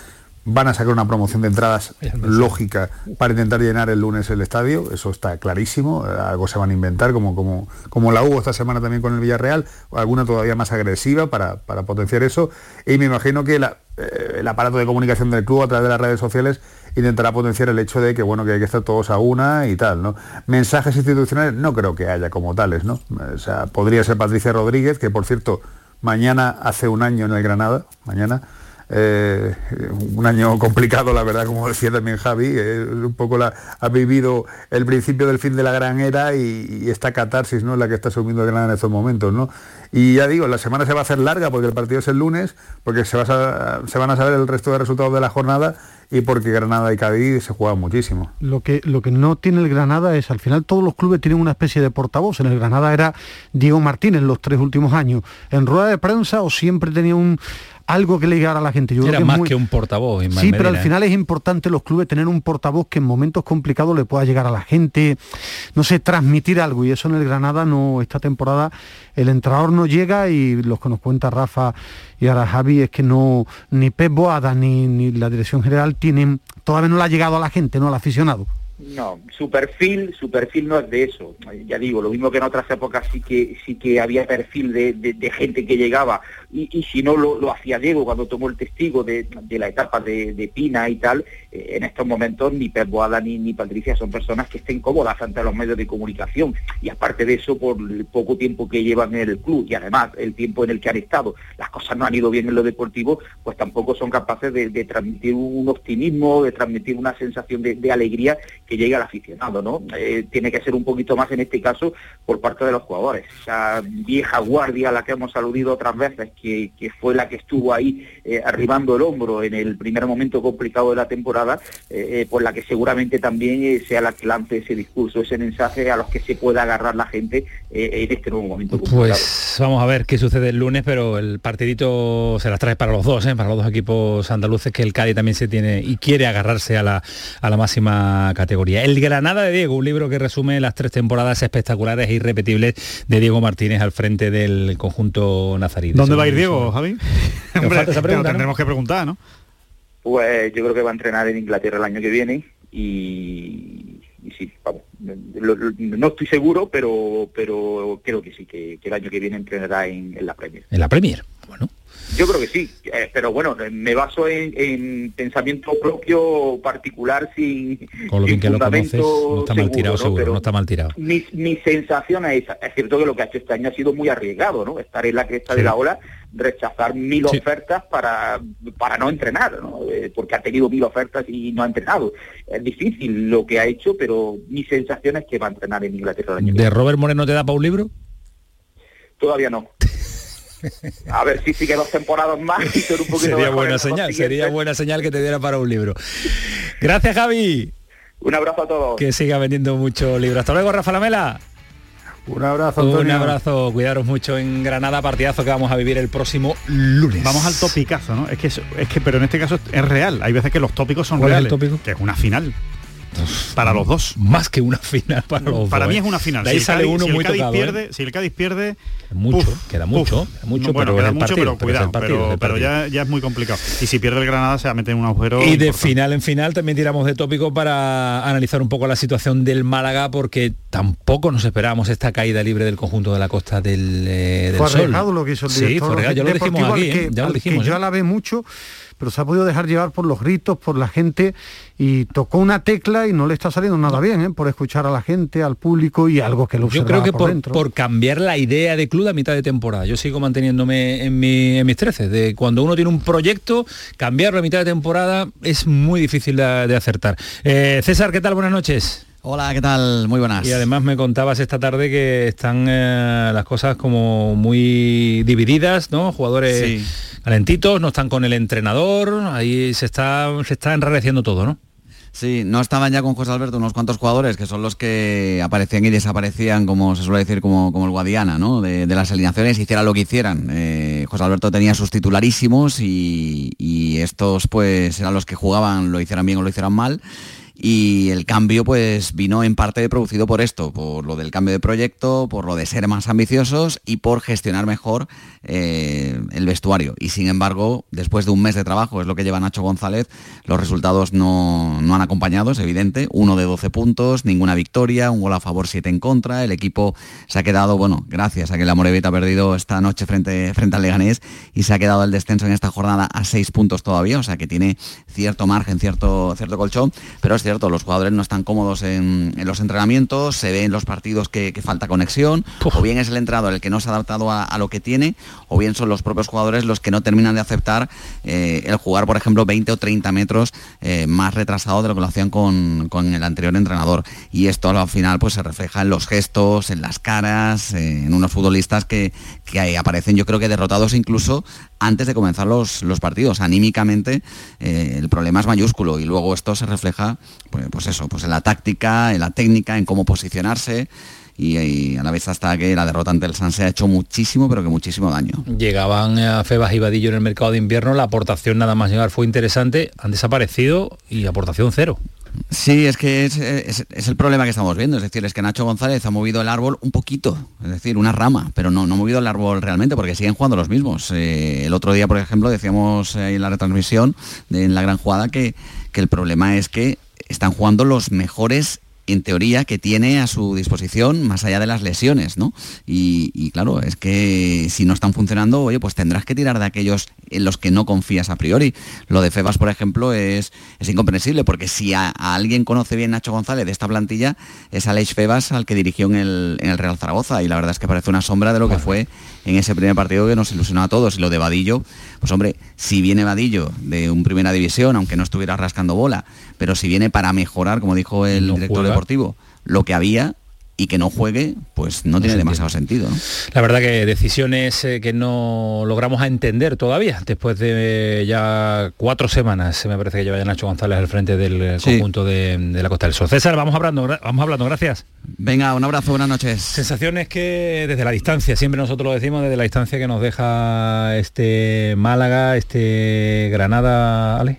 van a sacar una promoción de entradas lógica para intentar llenar el lunes el estadio, eso está clarísimo, algo se van a inventar, como, como, como la hubo esta semana también con el Villarreal, alguna todavía más agresiva para, para potenciar eso, y me imagino que la- eh, el aparato de comunicación del club a través de las redes sociales intentará potenciar el hecho de que bueno que hay que estar todos a una y tal, ¿no? Mensajes institucionales no creo que haya como tales, ¿no? O sea, podría ser Patricia Rodríguez, que por cierto, mañana hace un año en el Granada, mañana, eh, un año complicado, la verdad, como decía también Javi, eh, un poco la, ha vivido el principio del fin de la gran era y, esta catarsis, ¿no? La que está subiendo Granada en estos momentos, ¿no? Y ya digo, la semana se va a hacer larga porque el partido es el lunes, porque se, va a van a saber el resto de resultados de la jornada y porque Granada y Cádiz se juegan muchísimo. Lo que, lo que no tiene el Granada es, al final todos los clubes tienen una especie de portavoz. En el Granada era Diego Martínez los tres últimos años. En rueda de prensa o siempre tenía un algo que le llegara a la gente. Yo creo Era que más muy- que un portavoz. Sí, pero al ¿eh? final es importante los clubes tener un portavoz que en momentos complicados le pueda llegar a la gente, no sé, transmitir algo. Y eso en el Granada no, esta temporada el entrenador no llega y los que nos cuenta Rafa y ahora Javi es que no, ni Pep Boada ni, ni la dirección general tienen, todavía no le ha llegado a la gente, no al aficionado. No, su perfil, su perfil no es de eso. Ya digo, lo mismo que en otras épocas sí que sí que había perfil de, de- de gente que llegaba y, si no lo, lo hacía Diego cuando tomó el testigo de, de la etapa de, de Pina y tal. eh, en estos momentos ni Pep Boada ni, ni Patricia son personas que estén cómodas ante los medios de comunicación y aparte de eso por el poco tiempo que llevan en el club y además el tiempo en el que han estado, las cosas no han ido bien en lo deportivo, pues tampoco son capaces de, transmitir un optimismo, de transmitir una sensación de, de alegría que llegue al aficionado, ¿no? Eh, tiene que ser un poquito más en este caso por parte de los jugadores. Esa vieja guardia a la que hemos aludido otras veces, que, que fue la que estuvo ahí eh, arribando el hombro en el primer momento complicado de la temporada, eh, eh, por la que seguramente también eh, sea la que lance ese discurso, ese mensaje a los que se pueda agarrar la gente eh, en este nuevo momento complicado. Pues vamos a ver qué sucede el lunes, pero el partidito se las trae para los dos, ¿eh? para los dos equipos andaluces, que el Cádiz también se tiene y quiere agarrarse a la, a la máxima categoría. El Granada de Diego, un libro que resume las tres temporadas espectaculares e irrepetibles de Diego Martínez al frente del conjunto nazarí. De ¿Dónde va a ir Diego, Javi? Hombre, falta esa te lo pregunta, ¿no? tendremos que preguntar, ¿no? Pues yo creo que va a entrenar en Inglaterra el año que viene y, y sí, vamos, lo- lo- no estoy seguro, pero pero creo que sí, que, que el año que viene entrenará en, en la Premier. En la Premier. Bueno, Yo creo que sí, eh, pero bueno, me baso en, pensamiento propio particular sin, Con lo bien que lo conoces, no está mal tirado seguro, no está mal tirado. Mi, mi sensación es esa. Es cierto que lo que ha hecho este año ha sido muy arriesgado, ¿no? Estar en la cresta de la ola, rechazar mil ofertas para, para no entrenar, ¿no? Eh, porque ha tenido mil ofertas y no ha entrenado. Es difícil lo que ha hecho, pero mi sensación es que va a entrenar en Inglaterra el año ¿De Robert Moreno te da para un libro? Todavía no. A ver si sigue dos temporadas más y ser un poquito Sería buena señal, sería buena señal que te diera para un libro. Gracias, Javi. Un abrazo a todos. Que siga vendiendo mucho libro. Hasta luego, Rafa Lamela. Un abrazo, Antonio. Un abrazo, cuidaros mucho en Granada, partidazo que vamos a vivir el próximo lunes. Vamos al topicazo, ¿no? Es que, es, que pero en este caso es real. Hay veces que los tópicos son reales. Que es una final para los dos. Más que una final para los Para mí ¿eh? es una final. De ahí si sale Cádiz, uno si muy el Cádiz tocado, ¿eh? pierde, Si el Cádiz pierde... Mucho, uf, queda mucho, uf. queda mucho, bueno, pero queda mucho, partido, pero cuidado, el partido, pero, pero ya, ya es muy complicado. Y si pierde el Granada se va a meter en un agujero Y de importante. final en final también tiramos de tópico para analizar un poco la situación del Málaga porque tampoco nos esperábamos esta caída libre del conjunto de la costa del, eh, del Fue Sol. lo que hizo el Sí, director fue arriesgado, ya lo dijimos aquí, ¿eh? ya lo dijimos. que yo ¿eh? alabé mucho, pero se ha podido dejar llevar por los gritos, por la gente y tocó una tecla y no le está saliendo nada bien, ¿eh? por escuchar a la gente, al público y algo que lo Yo creo que por, por, cambiar la idea de club a mitad de temporada. Yo sigo manteniéndome en, mi- en mis trece. De cuando uno tiene un proyecto, cambiarlo a mitad de temporada es muy difícil de, de acertar. Eh, César, ¿qué tal? Buenas noches. Hola, ¿qué tal? Muy buenas. Y además me contabas esta tarde que están eh, las cosas como muy divididas, ¿no? Jugadores Sí. calentitos, no están con el entrenador, ahí se está, se está enrareciendo todo, ¿no? Sí, no estaban ya con José Alberto unos cuantos jugadores que son los que aparecían y desaparecían, como se suele decir, como, como el Guadiana, ¿no? De, de las alineaciones, hiciera lo que hicieran. Eh, José Alberto tenía sus titularísimos y, y estos pues eran los que jugaban, lo hicieran bien o lo hicieran mal. Y el cambio pues vino en parte producido por esto, por lo del cambio de proyecto, por lo de ser más ambiciosos y por gestionar mejor eh, el vestuario. Y sin embargo, después de un mes de trabajo, es lo que lleva Nacho González, los resultados no, no han acompañado, es evidente. Uno de 12 puntos, ninguna victoria, un gol a favor, siete en contra. El equipo se ha quedado, bueno, gracias a que la Morevita ha perdido esta noche frente, frente al Leganés y se ha quedado el descenso en esta jornada a seis puntos todavía, o sea que tiene cierto margen, cierto, cierto colchón, pero cierto, los jugadores no están cómodos en, en los entrenamientos, se ve en los partidos que, que falta conexión, o bien es el entrenador el que no se ha adaptado a, a lo que tiene, o bien son los propios jugadores los que no terminan de aceptar eh, el jugar, por ejemplo, 20 o 30 metros eh, más retrasado de lo que lo hacían con, con el anterior entrenador. Y esto al final pues se refleja en los gestos, en las caras, eh, en unos futbolistas que, que aparecen yo creo que derrotados incluso antes de comenzar los, los partidos. Anímicamente eh, el problema es mayúsculo y luego esto se refleja pues, pues eso, pues en la táctica, en la técnica, en cómo posicionarse. Y, y a la vez hasta que la derrota ante el San se ha hecho muchísimo, pero que muchísimo daño. Llegaban a Febas y Vadillo en el mercado de invierno, la aportación nada más llegar fue interesante, han desaparecido y aportación cero. Sí, es que es, es- es el problema que estamos viendo. Es decir, es que Nacho González ha movido el árbol un poquito, es decir, una rama, pero no, no ha movido el árbol realmente porque siguen jugando los mismos. Eh, el otro día, por ejemplo, decíamos eh, en la retransmisión, de- en la gran jugada, que, que el problema es que están jugando los mejores en teoría que tiene a su disposición más allá de las lesiones, ¿no? Y, y claro, es que si no están funcionando, oye, pues tendrás que tirar de aquellos en los que no confías a priori. Lo de Febas, por ejemplo, es, es incomprensible, porque si a, a alguien conoce bien Nacho González de esta plantilla, es Aleix Febas al que dirigió en el, en el Real Zaragoza, y la verdad es que parece una sombra de lo que fue en ese primer partido que nos ilusionó a todos. Y lo de Vadillo, pues hombre, si viene Vadillo de un primera división, aunque no estuviera rascando bola, pero si viene para mejorar, como dijo el director juega. deportivo, lo que había y que no juegue, pues no, tiene se demasiado sentido. ¿no? La verdad que decisiones eh, que no logramos a entender todavía, después de ya cuatro semanas, eh, me parece que lleva ya Nacho González al frente del eh, Sí. conjunto de, de la Costa del Sol. César, vamos hablando, vamos hablando, gracias. Venga, un abrazo, buenas noches. Sensaciones que desde la distancia, siempre nosotros lo decimos, desde la distancia que nos deja este Málaga, este Granada, Ale.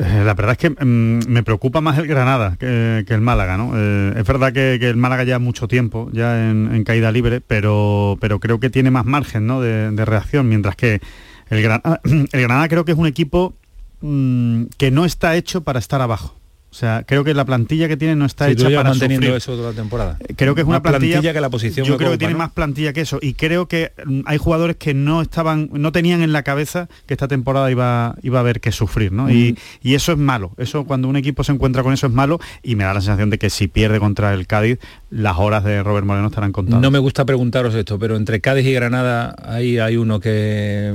Eh, La verdad es que mm, me preocupa más el Granada que, el Málaga, ¿no? Eh, es verdad que, el Málaga lleva mucho tiempo ya en, caída libre, pero, pero creo que tiene más margen ¿no? de, reacción, mientras que el Granada, el Granada creo que es un equipo mm, que no está hecho para estar abajo. O sea, creo que la plantilla que tiene no está tú hecha para manteniendo sufrir. eso toda la temporada. Creo que es Más una plantilla, que la posición Yo creo que tiene ¿no? más plantilla que eso y creo que mm, hay jugadores que no estaban, no tenían en la cabeza que esta temporada iba, iba a haber que sufrir, ¿no? Y, y eso es malo. Eso cuando un equipo se encuentra con eso es malo y me da la sensación de que si pierde contra el Cádiz, las horas de Robert Moreno estarán contadas. No me gusta preguntaros esto, pero entre Cádiz y Granada ahí hay uno que,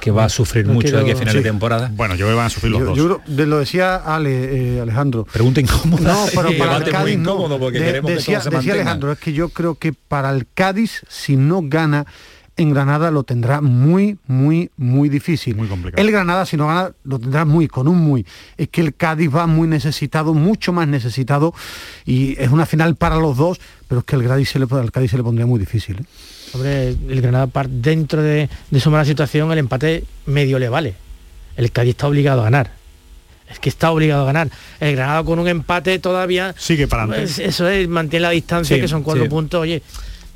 que va a sufrir no mucho de aquí a final sí. de temporada. Bueno, yo creo que van a sufrir los Yo, dos. yo lo decía Ale, eh, Alejandro. Pregunta incómoda. No, pero para el Debate muy Cádiz no. incómodo porque De- queremos que decía, todo se decía. Alejandro, es que yo creo que para el Cádiz, si no gana en Granada, lo tendrá muy, muy, muy difícil. Muy complicado. El Granada, si no gana, lo tendrá muy, con un muy. Es que el Cádiz va muy necesitado, mucho más necesitado, y es una final para los dos, pero es que el Cádiz se le, al Cádiz se le pondría muy difícil. ¿eh? El Granada par- dentro de, de su mala situación, el empate medio le vale. El Cádiz está obligado a ganar. Es que está obligado a ganar. El Granada con un empate todavía... Sigue para adelante. pues, eso es, mantiene la distancia, Sí, que son cuatro sí. puntos, oye,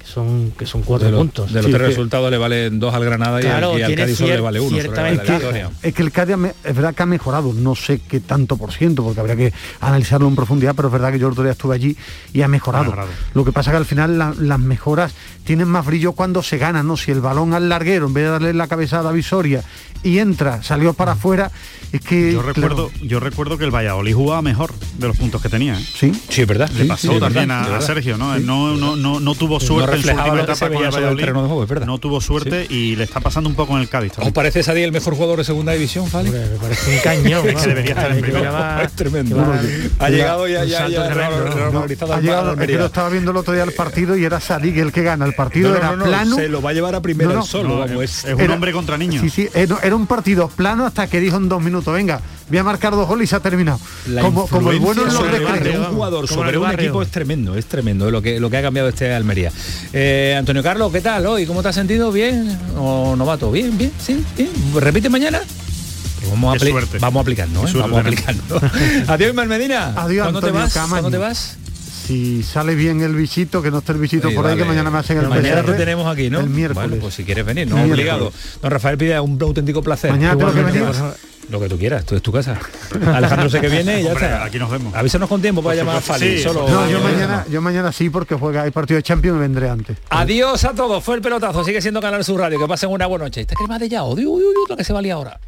son, que son cuatro de, puntos. de los Sí, tres que- resultados le valen dos al Granada y al- Claro, y, al Cádiz solo le vale uno. la. Es que el Cádiz es verdad que ha mejorado, no sé qué tanto por ciento, porque habría que analizarlo en profundidad, pero es verdad que yo el otro día estuve allí y ha mejorado. Ha mejorado. Lo que pasa que al final la- las mejoras tienen más brillo cuando se ganan, ¿no? Si el balón al larguero, en vez de darle la cabezada a Visoria y entra, salió para afuera, es que... Yo claro, recuerdo, yo recuerdo que el Valladolid jugaba mejor de los puntos que tenía. ¿eh? Sí, sí, es verdad. Le Sí, pasó sí, también verdad, a. Sergio, ¿no? Sí. No, no, no, no tuvo No suerte en su última que etapa con el sobre el Valladolid. de juego, es verdad. No tuvo suerte y le está pasando un poco en el Cádiz. ¿Os parece Sadie el mejor jugador de segunda división, Fali? me parece un cañón. Que vamos. debería estar en Que primero. Es tremendo. que va- ha llegado ya, ya, ya, ha llegado, es que lo estaba viendo el otro día el partido y era Sadik el que gana. El partido No, no, era no, no, plano. se lo va a llevar a primera No, no. él solo, No, vamos, es, es- es un era- hombre contra niños. Sí, sí, era, un partido plano hasta que dijo en dos minutos, venga, voy a marcar dos goles y se ha terminado. La Como, como el bueno en los influencia sobre recreos. un jugador sobre el un barrio. equipo es tremendo, es tremendo lo que lo que ha cambiado este Almería. Eh, Antonio Carlos, ¿qué tal hoy? ¿Cómo te has sentido? ¿Bien? ¿O novato? ¿Bien? ¿Bien? ¿Sí? ¿Bien? ¿Repite mañana? Pues Vamos a, suerte. vamos aplicando, Qué ¿eh? Vamos tenemos. aplicando. Adiós, Ismael Medina. Adiós, ¿Cuándo te vas? Camaño. ¿Cuándo te vas? Si sale bien el bichito, que no esté el Sí, por ahí, que mañana me hacen el Mañana PCR. te tenemos aquí, ¿no? El miércoles. Bueno, pues si quieres venir, no obligado. Don Rafael pide un auténtico placer. Mañana tengo que Igualmente, venir. Lo que tú quieras, tú es tu casa. Alejandro sé que viene y ya Hombre, está. aquí nos vemos. Avísanos con tiempo para llamar a Fali. sí, solo No, yo mañana, yo mañana sí, porque juega el partido de Champions y vendré antes. Adiós a todos, fue el pelotazo, sigue siendo Canal Sur Radio, que pasen una buena noche. Esta crema de ya, odio, odio, odio, la que se valía ahora.